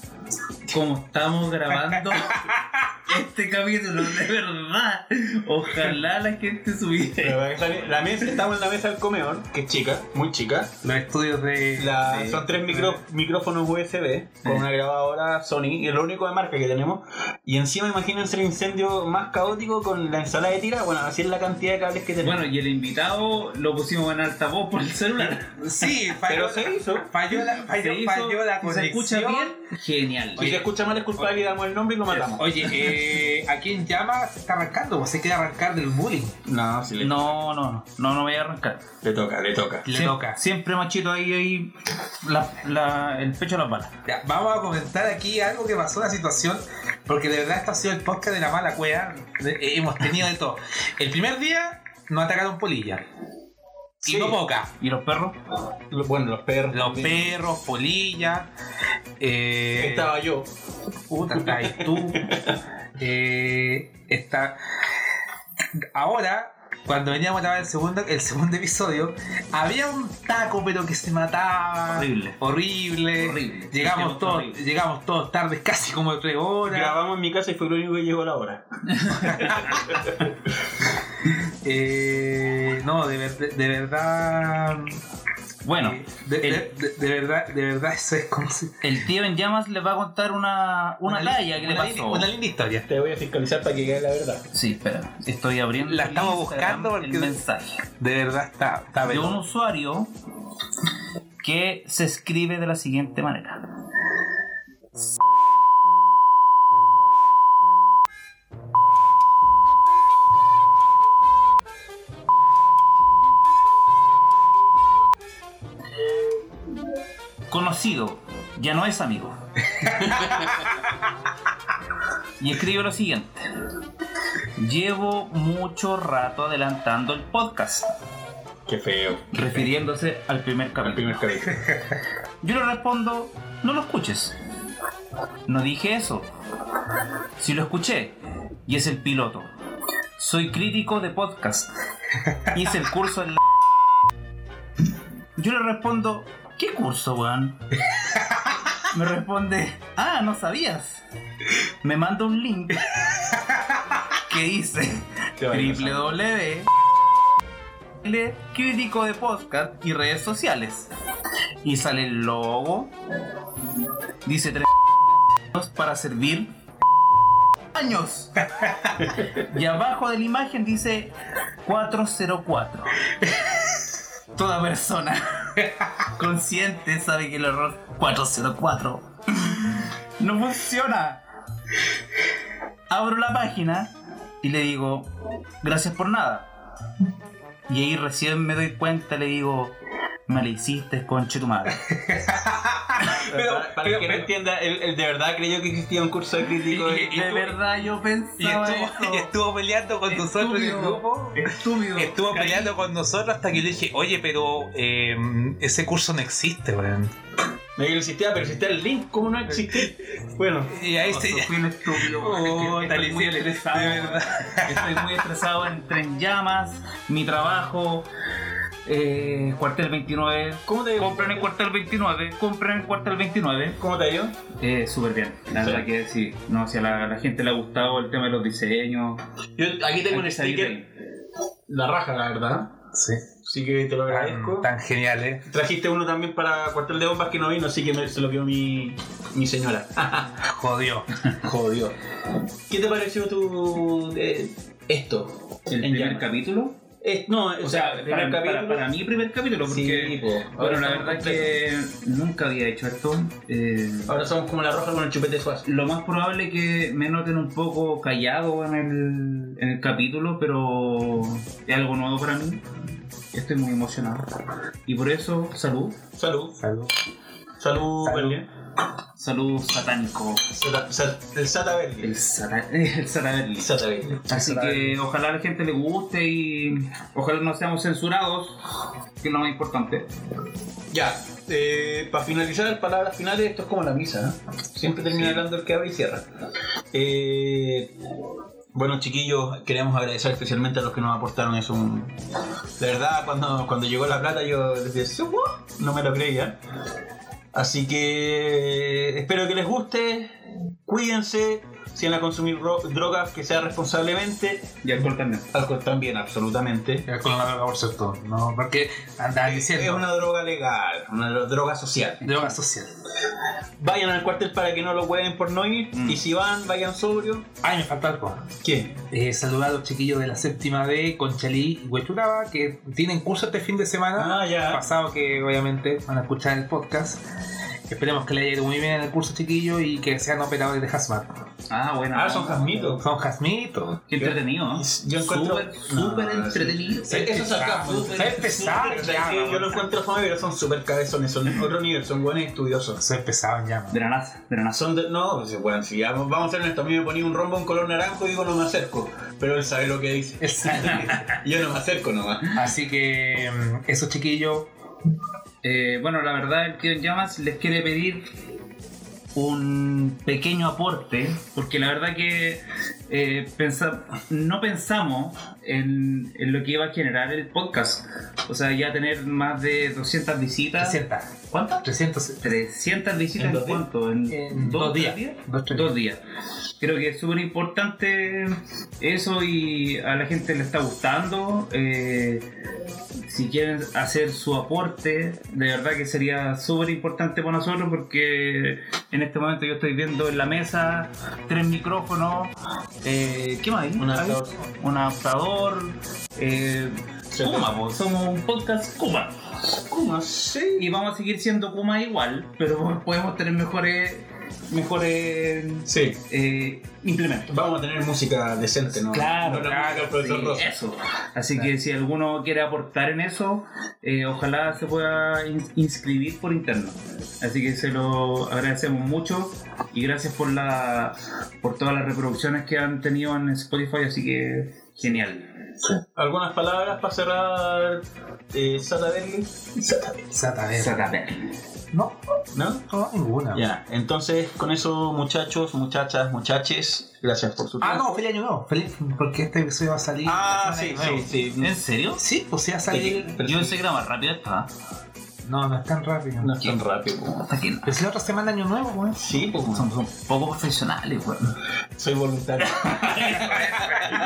C: como estamos grabando este capítulo, de verdad. Ojalá la gente subiera.
A: Pero La mesa, estamos en la mesa del comedor, que es chica, muy chica.
D: Los estudios de.
A: La-
D: de-
A: son tres micro- micrófonos USB con una grabadora Sony, y es lo único de marca que tenemos. Y encima imagínense el incendio más caótico con la ensalada de tira. Bueno, así es la cantidad de cables que tenemos.
C: Bueno, y el invitado lo pusimos en altavoz por el celular.
D: Sí,
A: pero
D: falló,
A: se hizo.
D: falló la, falló,
C: Se hizo,
D: falló la
C: si se escucha
D: conexión.
C: bien, genial.
A: Si se escucha mal es culpable y damos el nombre y lo matamos.
D: Oye, eh, ¿a quién llama? Se está arrancando, pues se quiere arrancar del bullying.
A: No, si le,
C: No, no, no, no voy a arrancar.
A: le toca, le toca.
D: Le toca.
C: Siempre machito ahí, ahí, la, la- el pecho a las balas.
D: Ya, vamos a comentar aquí algo que pasó, una situación, porque de verdad esto ha sido el podcast de la mala cueva. Eh, hemos tenido de todo. El primer día nos atacaron polilla. Y no poca.
C: ¿Y los perros?
A: Lo- Bueno, los perros.
D: Los
A: también.
D: perros, polilla. Eh,
A: Estaba yo.
D: Puta, tú. Eh, está. Ahora, cuando veníamos a grabar el segundo, el segundo episodio, había un taco, pero que se mataba.
C: Horrible.
D: Horrible.
C: Horrible.
D: Llegamos todos,
C: horrible.
D: llegamos todos tarde, casi como tres horas.
A: Grabamos en mi casa y fue lo único que llegó a la hora.
D: Eh, no, de, de- de verdad.
C: Bueno,
D: eh, de,
C: el-
D: de- de- de verdad, de verdad, eso es como si.
C: el tío en llamas les va a contar una, una, talla que le
D: una li-
C: pasó.
D: Una linda historia.
A: Te voy a fiscalizar para que quede la verdad.
C: Sí, espera. Estoy abriendo
D: La estamos buscando porque-
C: el mensaje
D: De verdad está, está
C: de un usuario que se escribe de la siguiente manera. Conocido, ya no es amigo. y escribe lo siguiente. Llevo mucho rato adelantando el podcast,
A: Qué feo.
C: refiriéndose al primer
A: Al
C: capítulo.
A: primer capítulo.
C: Yo le respondo, no lo escuches. No dije eso. Si lo escuché, y es el piloto. Soy crítico de podcast. Hice el curso en la... Yo le respondo, ¿qué curso, weón? Me responde, ah, no sabías. Me manda un link que dice www crítico de podcast y redes sociales. Y sale el logo. Dice tres para servir años. Y abajo de la imagen dice 404. Toda persona consciente sabe que el error 404 no funciona. Abro la página y le digo, gracias por nada. Y ahí recién me doy cuenta, le digo, me la hiciste, conche tu madre.
A: Pero, para, para que no entienda, él, él de verdad creyó que existía un curso de crítico de...
D: Y- y-
C: De verdad yo
D: Y
C: pensaba
D: estuvo, y
C: eso.
D: estuvo peleando con nosotros en el grupo.
C: Estúpido.
D: Estuvo peleando con nosotros hasta que le dije, oye, pero eh, ese curso no existe, weón.
A: No existía, pero existía el link, ¿cómo no existe? Bueno,
D: Y ahí se.
C: Fui un estúpido.
D: Oh,
C: estoy muy estresado.
D: de verdad.
C: Estoy muy estresado entre en llamas, mi trabajo, eh, cuartel 29.
A: ¿cómo te,
C: Compren en cuartel 29, compren en cuartel 29.
A: ¿cómo te ha ido?
C: Eh, súper bien, la
A: Sí.
C: verdad que sí. No, si a la, la gente le ha gustado el tema de los diseños.
A: Yo aquí tengo un sticker, la raja, la verdad.
D: Sí.
A: Así que te lo agradezco.
D: Tan, tan genial, ¿eh?
A: Trajiste uno también para cuartel de bombas que no vino, así que me- se lo quedó mi, mi señora.
D: Jodió.
A: Jodió. ¿Qué te pareció tu eh, esto?
C: ¿El primer
A: llamas.
C: capítulo?
A: Eh, no,
C: O sea,
A: primer
C: para-
A: capítulo.
C: para mí primer capítulo, porque
A: Sí. Ahora
C: bueno, la verdad que nunca había hecho esto. Eh,
A: Ahora somos como la roja con el chupete suaz.
C: lo más probable es que me noten un poco callado en el, en el capítulo, pero es algo nuevo para mí. Estoy muy emocionado. Y por eso, salud.
A: Salud.
D: Salud.
A: Salud,
D: Salud.
A: Berlín.
C: Salud satánico.
A: Sata- El Sata Berlín.
C: El, sata, el Sataberli.
A: El Sata Berlín.
C: Así que ojalá a la gente le guste y ojalá no seamos censurados, que es lo más importante.
A: Ya, eh, para finalizar, palabras finales, esto es como la misa, ¿eh? Siempre termina hablando el que abre y cierra. Eh, bueno, chiquillos, queremos agradecer especialmente a los que nos aportaron eso. Un... De verdad, cuando, cuando llegó la plata, yo les decía, no me lo creía. Así que espero que les guste. Cuídense. Si van a consumir ro- drogas, que sea responsablemente.
C: Y alcohol también.
A: Alcohol también, absolutamente.
D: Con la droga, por cierto. No, porque andaban
A: Es
D: diciendo.
A: una droga legal, una dro- droga social.
D: Droga social.
A: Vayan al cuartel para que no lo hueven por no ir.
C: Mm.
A: Y si van, vayan sobrio.
D: Ay, me falta algo.
A: ¿Qué?
D: Eh, saludar a los chiquillos de la séptima D, Conchalí y Huechuraba, que tienen curso este fin de semana.
A: Ah, ya.
D: Pasado que obviamente van a escuchar el podcast. Esperemos que les haya ido muy bien en el curso, chiquillos, y que sean operadores de hazmat.
C: Ah, bueno.
A: Ah, son jasmitos.
D: Son hazmitos.
C: Qué entretenido, ¿no?
A: Yo encuentro.
C: Súper, súper
A: No,
C: entretenido.
A: sí. Eso es.
D: Súper
A: Súper-
D: pesado, ya.
A: Yo lo encuentro fome, pero son súper cabezones. Son otro nivel, son buenos estudiosos.
D: Soy pesado en llama.
C: De la NASA, de la NASA.
A: Son de, no, pues, bueno, si ya vamos a ser honestos, a mí me ponía un rombo en color naranjo y digo no me acerco. Pero él sabe lo que dice. Yo no me acerco nomás.
D: Así que, mm, esos chiquillos,
C: Eh, bueno, la verdad, el tío en llamas les quiere pedir un pequeño aporte, porque la verdad que eh, pensa- no pensamos en, en lo que iba a generar el podcast. O sea, ya tener más de 200 visitas.
D: 300.
C: ¿Cuántas?
D: 300.
C: 300 visitas
A: ¿En dos
C: cuánto? En,
D: En
C: dos,
D: días. Dos
C: días. Creo que es súper importante eso y a la gente le está gustando. Eh, si quieren hacer su aporte, de verdad que sería súper importante para nosotros porque en este momento yo estoy viendo en la mesa tres micrófonos. Eh, ¿Qué más hay?
A: Un adaptador.
C: Un adaptador. Eh, Kuma, po, somos un podcast Kuma.
A: ¿Cómo? Sí.
C: Y vamos a seguir siendo Kuma igual, pero podemos tener mejores mejores
A: Sí.
C: eh, implementos.
A: Vamos a tener música decente, ¿no?
C: Claro,
A: No
C: claro, sí, eso. Así que si alguno quiere aportar en eso, eh, ojalá se pueda in- inscribir por interno. Así que se lo agradecemos mucho y gracias por la por todas las reproducciones que han tenido en Spotify, así que genial.
A: ¿Algunas palabras para cerrar eh, Sata Berli? Sata Berli.
D: Sata, a ver.
C: Sacaper.
D: No,
A: ¿No?
D: no, ninguna.
A: Ya, entonces con eso muchachos, muchachas, muchaches, gracias por su
D: Ah,
A: tiempo.
D: no, feliz año nuevo. Feliz, porque este episodio va a salir.
A: Ah, sí, sí, sí.
C: ¿En serio?
D: Sí, pues sí va a salir.
C: Yo pensé que era más rápido esta.
D: No, no es tan rápido.
A: No es tan rápido. po.
C: Hasta no.
D: Pero si la otra semana año nuevo, güey.
A: Sí, pues
C: Son, son poco profesionales, weón.
A: soy voluntario.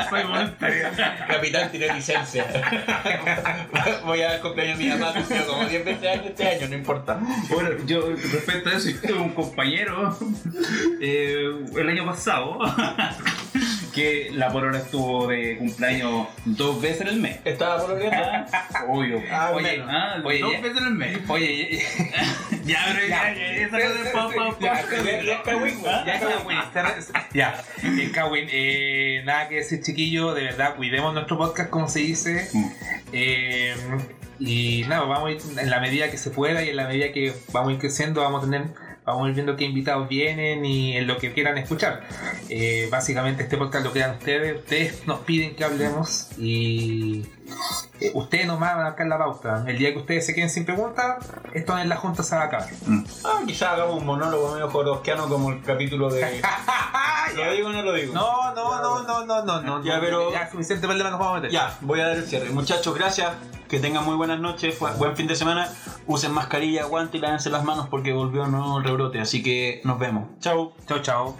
C: Soy voluntario.
A: Capitán tiene licencia. Voy a dar cumpleaños a mi mamá, como 10 veces años este año, no importa.
C: Bueno, yo respecto a eso, yo tuve un compañero eh, el año pasado que la polola estuvo de cumpleaños dos veces en el mes.
A: Estaba por
C: Ah, Obvio.
A: Ah,
C: oye, ah, dos
D: ya-
C: veces en el mes.
D: Oye,
C: Ya, pero ya, no es pa- pa-
D: Ya,
A: ya.
D: Ya, Kawin, ya, eh, Kawin, eh, nada que decir, chiquillo, de verdad, cuidemos nuestro podcast, como se dice.
C: Mm.
D: Eh, y nada, vamos a ir en la medida que se pueda y en la medida que vamos a ir creciendo, vamos a tener. Vamos a ir viendo qué invitados vienen y en lo que quieran escuchar. Eh, básicamente este podcast lo crean ustedes. Ustedes nos piden que hablemos y eh, ustedes nos van a marcar la pauta. El día que ustedes se queden sin preguntas, esto en la junta se va a acabar.
A: Ah, quizás hagamos un monólogo medio jorosquiano como el capítulo de. ¿Lo digo o no lo digo?
D: No, no, no, no, no, no, no.
A: Ya,
D: no,
A: pero-
D: Ya, suficiente problema nos vamos a meter.
A: Ya, voy a dar el cierre. Muchachos, gracias. Que tengan muy buenas noches. Buen fin de semana. Usen mascarilla, guante y lávense las manos porque volvió un nuevo rebrote. Así que nos vemos. Chao.
D: Chao, chao.